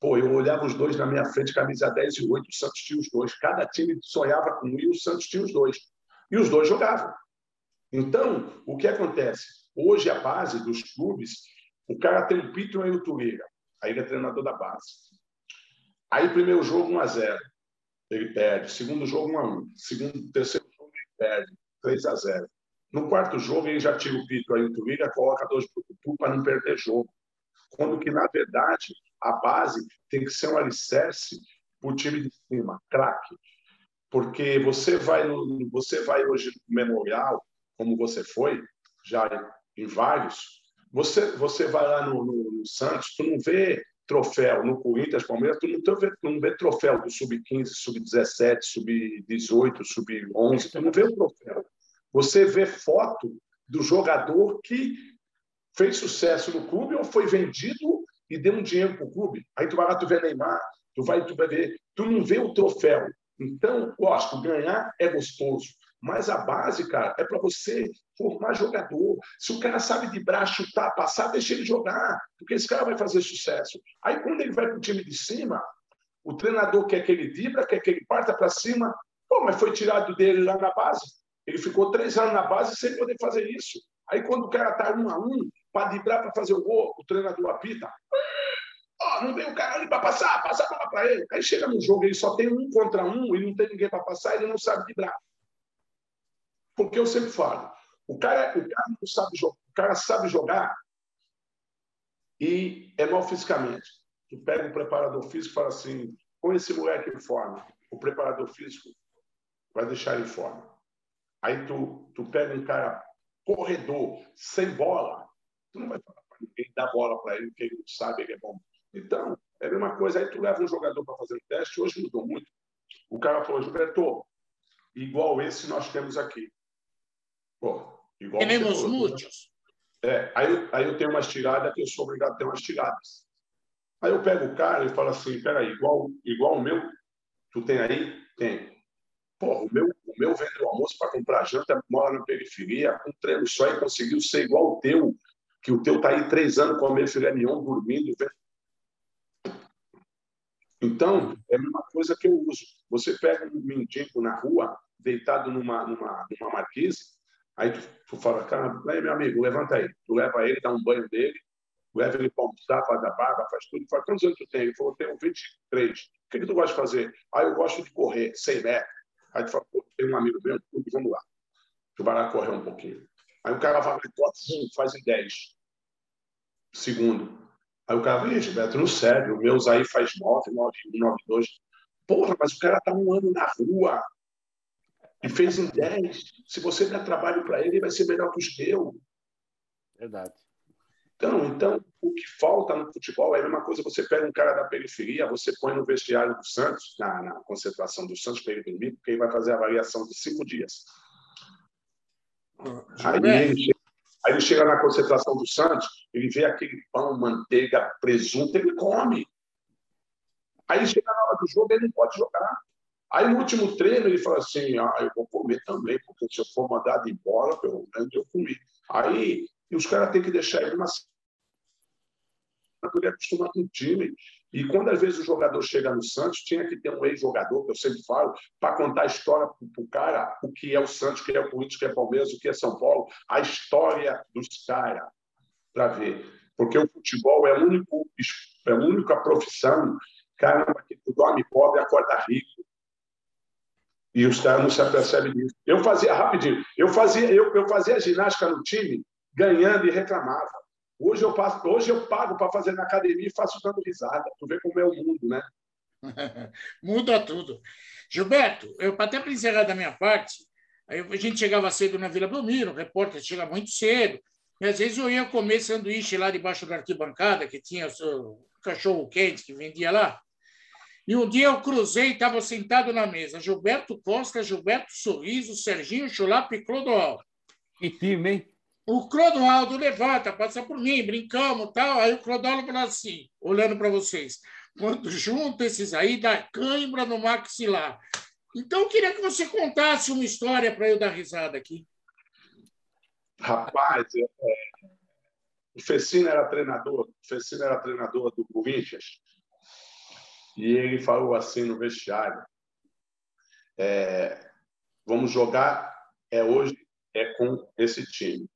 Pô, eu olhava os dois na minha frente, camisa 10 e 8, o Santos tinha os dois. Cada time sonhava com um e o Santos tinha os dois. E os dois jogavam. Então, o que acontece? Hoje, a base dos clubes, o cara tem um Pito e Ailton Vieira. Aí ele é treinador da base. Aí, primeiro jogo, 1 a 0 Ele perde. Segundo jogo, 1 a 1 Segundo, terceiro jogo, ele perde. 3 a 0 no quarto jogo, ele já tira o Pito aí, o Twiga, coloca dois para para não perder jogo. Quando que, na verdade, a base tem que ser um alicerce para o time de cima, craque. Porque você vai, você vai hoje no Memorial, como você foi, já em vários, você, você vai lá no, no, no Santos, tu não vê troféu no Corinthians, Palmeiras, tu não, vê, não vê troféu do Sub-15, Sub-17, Sub-18, Sub-11, tu não vê o troféu. Você vê foto do jogador que fez sucesso no clube ou foi vendido e deu um dinheiro para o clube. Aí tu vai lá, tu vê Neymar, tu vai, tu vai ver, tu não vê o troféu. Então, lógico, ganhar é gostoso, mas a base, cara, é para você formar jogador. Se o cara sabe braço, chutar, passar, deixa ele jogar, porque esse cara vai fazer sucesso. Aí, quando ele vai para o time de cima, o treinador quer que ele vibra, quer que ele parta para cima. Pô, mas foi tirado dele lá na base. Ele ficou três anos na base sem poder fazer isso. Aí, quando o cara está um a um, para driblar para fazer o gol, o treinador apita. Oh, não tem o cara ali para passar, passar para ele. Aí chega no jogo, ele só tem um contra um e não tem ninguém para passar, ele não sabe driblar. Porque eu sempre falo, o cara, o cara não sabe jogar, o cara sabe jogar e é mal fisicamente. Tu pega um preparador físico e fala assim, põe esse moleque em forma. O preparador físico vai deixar ele em forma. Aí tu, tu pega um cara corredor, sem bola, tu não vai falar para ninguém dar bola para ele, porque ele não sabe, ele é bom. Então, é a mesma coisa. Aí tu leva um jogador para fazer um teste, hoje mudou muito. O cara falou, Gilberto, igual esse nós temos aqui. Pô, igual Temos muitos. É, aí, aí eu tenho umas tiradas que eu sou obrigado a ter umas tiradas. Aí eu pego o cara e falo assim, peraí, igual, igual o meu, tu tem aí? Tem. Pô, o meu, o meu vendeu almoço para comprar janta, mora na periferia, com treino só e conseguiu ser igual o teu, que o teu está aí três anos com a filé mignon, dormindo. Então, é a mesma coisa que eu uso. Você pega um mendigo na rua, deitado numa, numa, numa marquise, aí tu, tu fala, cara, aí, meu amigo, levanta aí. Tu leva ele, dá um banho dele, leva ele para almoçar, faz a barba, faz tudo. Fala, quantos anos tu tem? Ele falou, tenho 23. O que, que tu gosta de fazer? Ah, eu gosto de correr, 100 metros. Aí tu fala, pô, tem um amigo meu, vamos lá. Tu vai lá correr um pouquinho. Aí o cara vai faz em 10. Segundo. Aí o cara, vixe, Beto, não serve, o meu aí faz 9, 9, 9, 2. Porra, mas o cara está um ano na rua e fez em 10. Se você der trabalho para ele, ele vai ser melhor que os teus. Verdade. Então, então, o que falta no futebol é a mesma coisa. Você pega um cara da periferia, você põe no vestiário do Santos, na, na concentração do Santos para ele dormir, porque ele vai fazer a avaliação de cinco dias. Aí ele, chega, aí ele chega na concentração do Santos, ele vê aquele pão, manteiga, presunto, ele come. Aí chega na hora do jogo, ele não pode jogar. Aí no último treino ele fala assim: ah, eu vou comer também, porque se eu for mandado embora, pelo menos eu comi. Aí os caras têm que deixar ele uma ele acostumar com o time. E quando às vezes o jogador chega no Santos, tinha que ter um ex-jogador, que eu sempre falo, para contar a história para o cara, o que é o Santos, o que é o Corinthians, o que é o Palmeiras, o que é São Paulo, a história dos caras, para ver. Porque o futebol é único, é a única profissão, caramba, que dorme pobre acorda rico. E os caras não se apercebem disso. Eu fazia, rapidinho, eu fazia, eu, eu fazia ginástica no time, ganhando e reclamava. Hoje eu, passo, hoje eu pago para fazer na academia e faço dando risada. Tu vê como é o mundo, né? Muda tudo. Gilberto, eu até para encerrar da minha parte, a gente chegava cedo na Vila Belmiro, o repórter chega muito cedo, e às vezes eu ia comer sanduíche lá debaixo da arquibancada, que tinha o cachorro quente que vendia lá. E um dia eu cruzei estava sentado na mesa. Gilberto Costa, Gilberto Sorriso, Serginho Chulapa e Clodoaldo. Que time, hein? O Clodoaldo levanta, passa por mim, brincamos tal. Aí o Clodoaldo fala assim, olhando para vocês. Quando junta esses aí, dá cãibra no maxilar. Então, eu queria que você contasse uma história para eu dar risada aqui. Rapaz, é, é, o Fecino era treinador, o Fecino era treinador do Corinthians. E ele falou assim no vestiário: é, vamos jogar é hoje é com esse time.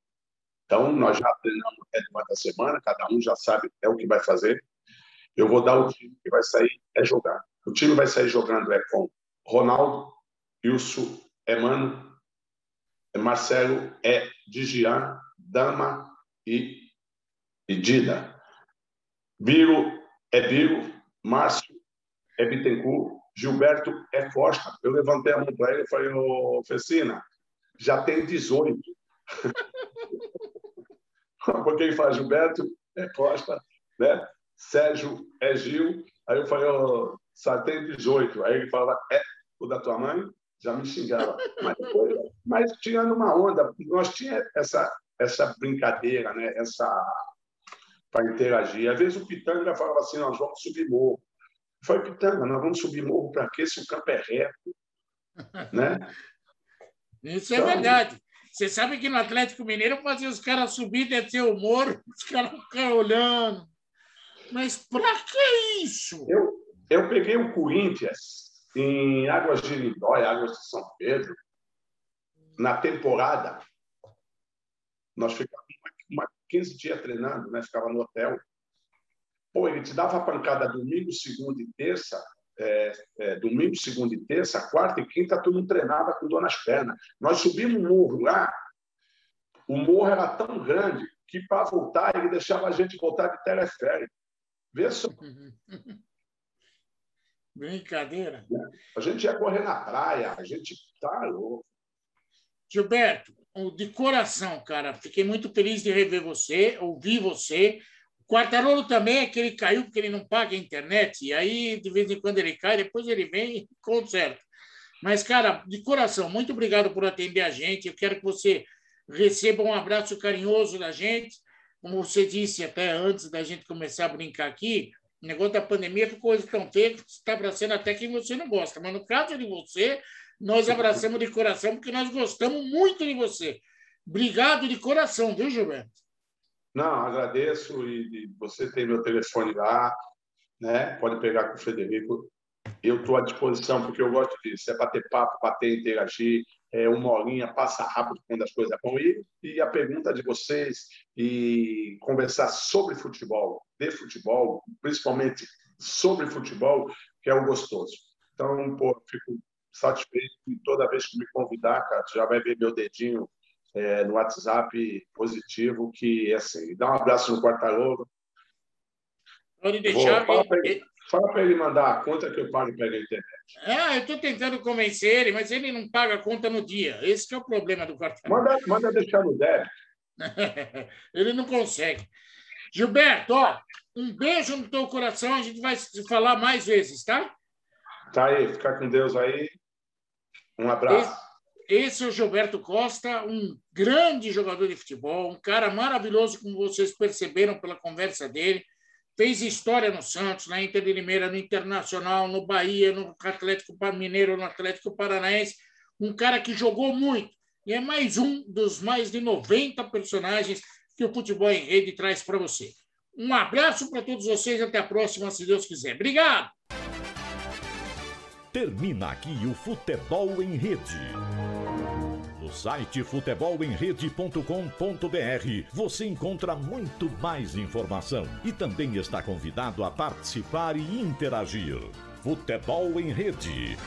Então, nós já treinamos até durante a semana, cada um já sabe é o que vai fazer. Eu vou dar o time que vai sair é jogar. O time vai sair jogando é com Ronaldo, Wilson, Emano, é Marcelo, é Digian, Dama e, e Dida. Biro é Biro, Márcio é Bittencourt, Gilberto é Costa. Eu levantei a mão para ele e falei, ô Fecina, já tem 18. Porque ele fala Gilberto é Costa, né? Sérgio é Gil. Aí eu falei, oh, só tem 18. Aí ele falava, é o da tua mãe? Já me xingava. Mas, depois, mas tirando uma onda, nós tinha essa, essa brincadeira, né? Essa para interagir. Às vezes o Pitanga falava assim, nós vamos subir morro. Falei, Pitanga, nós vamos subir morro para quê se o campo é reto? né? Isso é então, é verdade. Você sabe que no Atlético Mineiro fazia os caras subir, descer o morro, os caras ficaram olhando. Mas para que isso? Eu, eu peguei o Corinthians em Águas de Lindóia, Águas de São Pedro, na temporada. Nós ficávamos uma, 15 dias treinando, né? ficava no hotel. Pô, ele te dava pancada domingo, segunda e terça, é, é, domingo, segunda e terça, quarta e quinta, tu não treinava com dor nas pernas. Nós subimos um morro lá, o morro era tão grande que para voltar ele deixava a gente voltar de teleférico. Vê só. Brincadeira. A gente ia correr na praia, a gente tá louco. Gilberto, de coração, cara, fiquei muito feliz de rever você, ouvir você. Quartarolo também é que ele caiu porque ele não paga a internet, e aí de vez em quando ele cai, depois ele vem e conserta. Mas, cara, de coração, muito obrigado por atender a gente. Eu quero que você receba um abraço carinhoso da gente. Como você disse até antes da gente começar a brincar aqui, o negócio da pandemia ficou coisa tão feia que está abraçando até quem você não gosta. Mas no caso de você, nós abraçamos de coração porque nós gostamos muito de você. Obrigado de coração, viu, Gilberto? Não, agradeço e, você tem meu telefone lá, né? Pode pegar com o Frederico. Eu estou à disposição porque eu gosto disso. É bater papo, bater, interagir. É uma horinha, passa rápido quando as coisas vão ir. E a pergunta de vocês e conversar sobre futebol, de futebol, principalmente sobre futebol, que é o gostoso. Então, pô, fico satisfeito e toda vez que me convidar, cara, já vai ver meu dedinho é, no WhatsApp positivo, que é assim, dá um abraço no Quartarolo. Pode deixar. Vou, fala para ele, ele mandar a conta que eu pago pela internet. É, eu estou tentando convencer ele, mas ele não paga a conta no dia. Esse é o problema do cartão. Manda, manda deixar no débito. ele não consegue. Gilberto, ó, um beijo no teu coração. A gente vai se falar mais vezes, tá? Tá aí, fica com Deus aí. Um abraço. Esse, esse é o Gilberto Costa, um grande jogador de futebol, um cara maravilhoso, como vocês perceberam pela conversa dele. Fez história no Santos, na Inter de Limeira, no Internacional, no Bahia, no Atlético Mineiro, no Atlético Paranaense. Um cara que jogou muito. E é mais um dos mais de 90 personagens que o Futebol em Rede traz para você. Um abraço para todos vocês. Até a próxima, se Deus quiser. Obrigado! Termina aqui o Futebol em Rede. Site futebolemrede.com.br você encontra muito mais informação e também está convidado a participar e interagir. Futebol em Rede.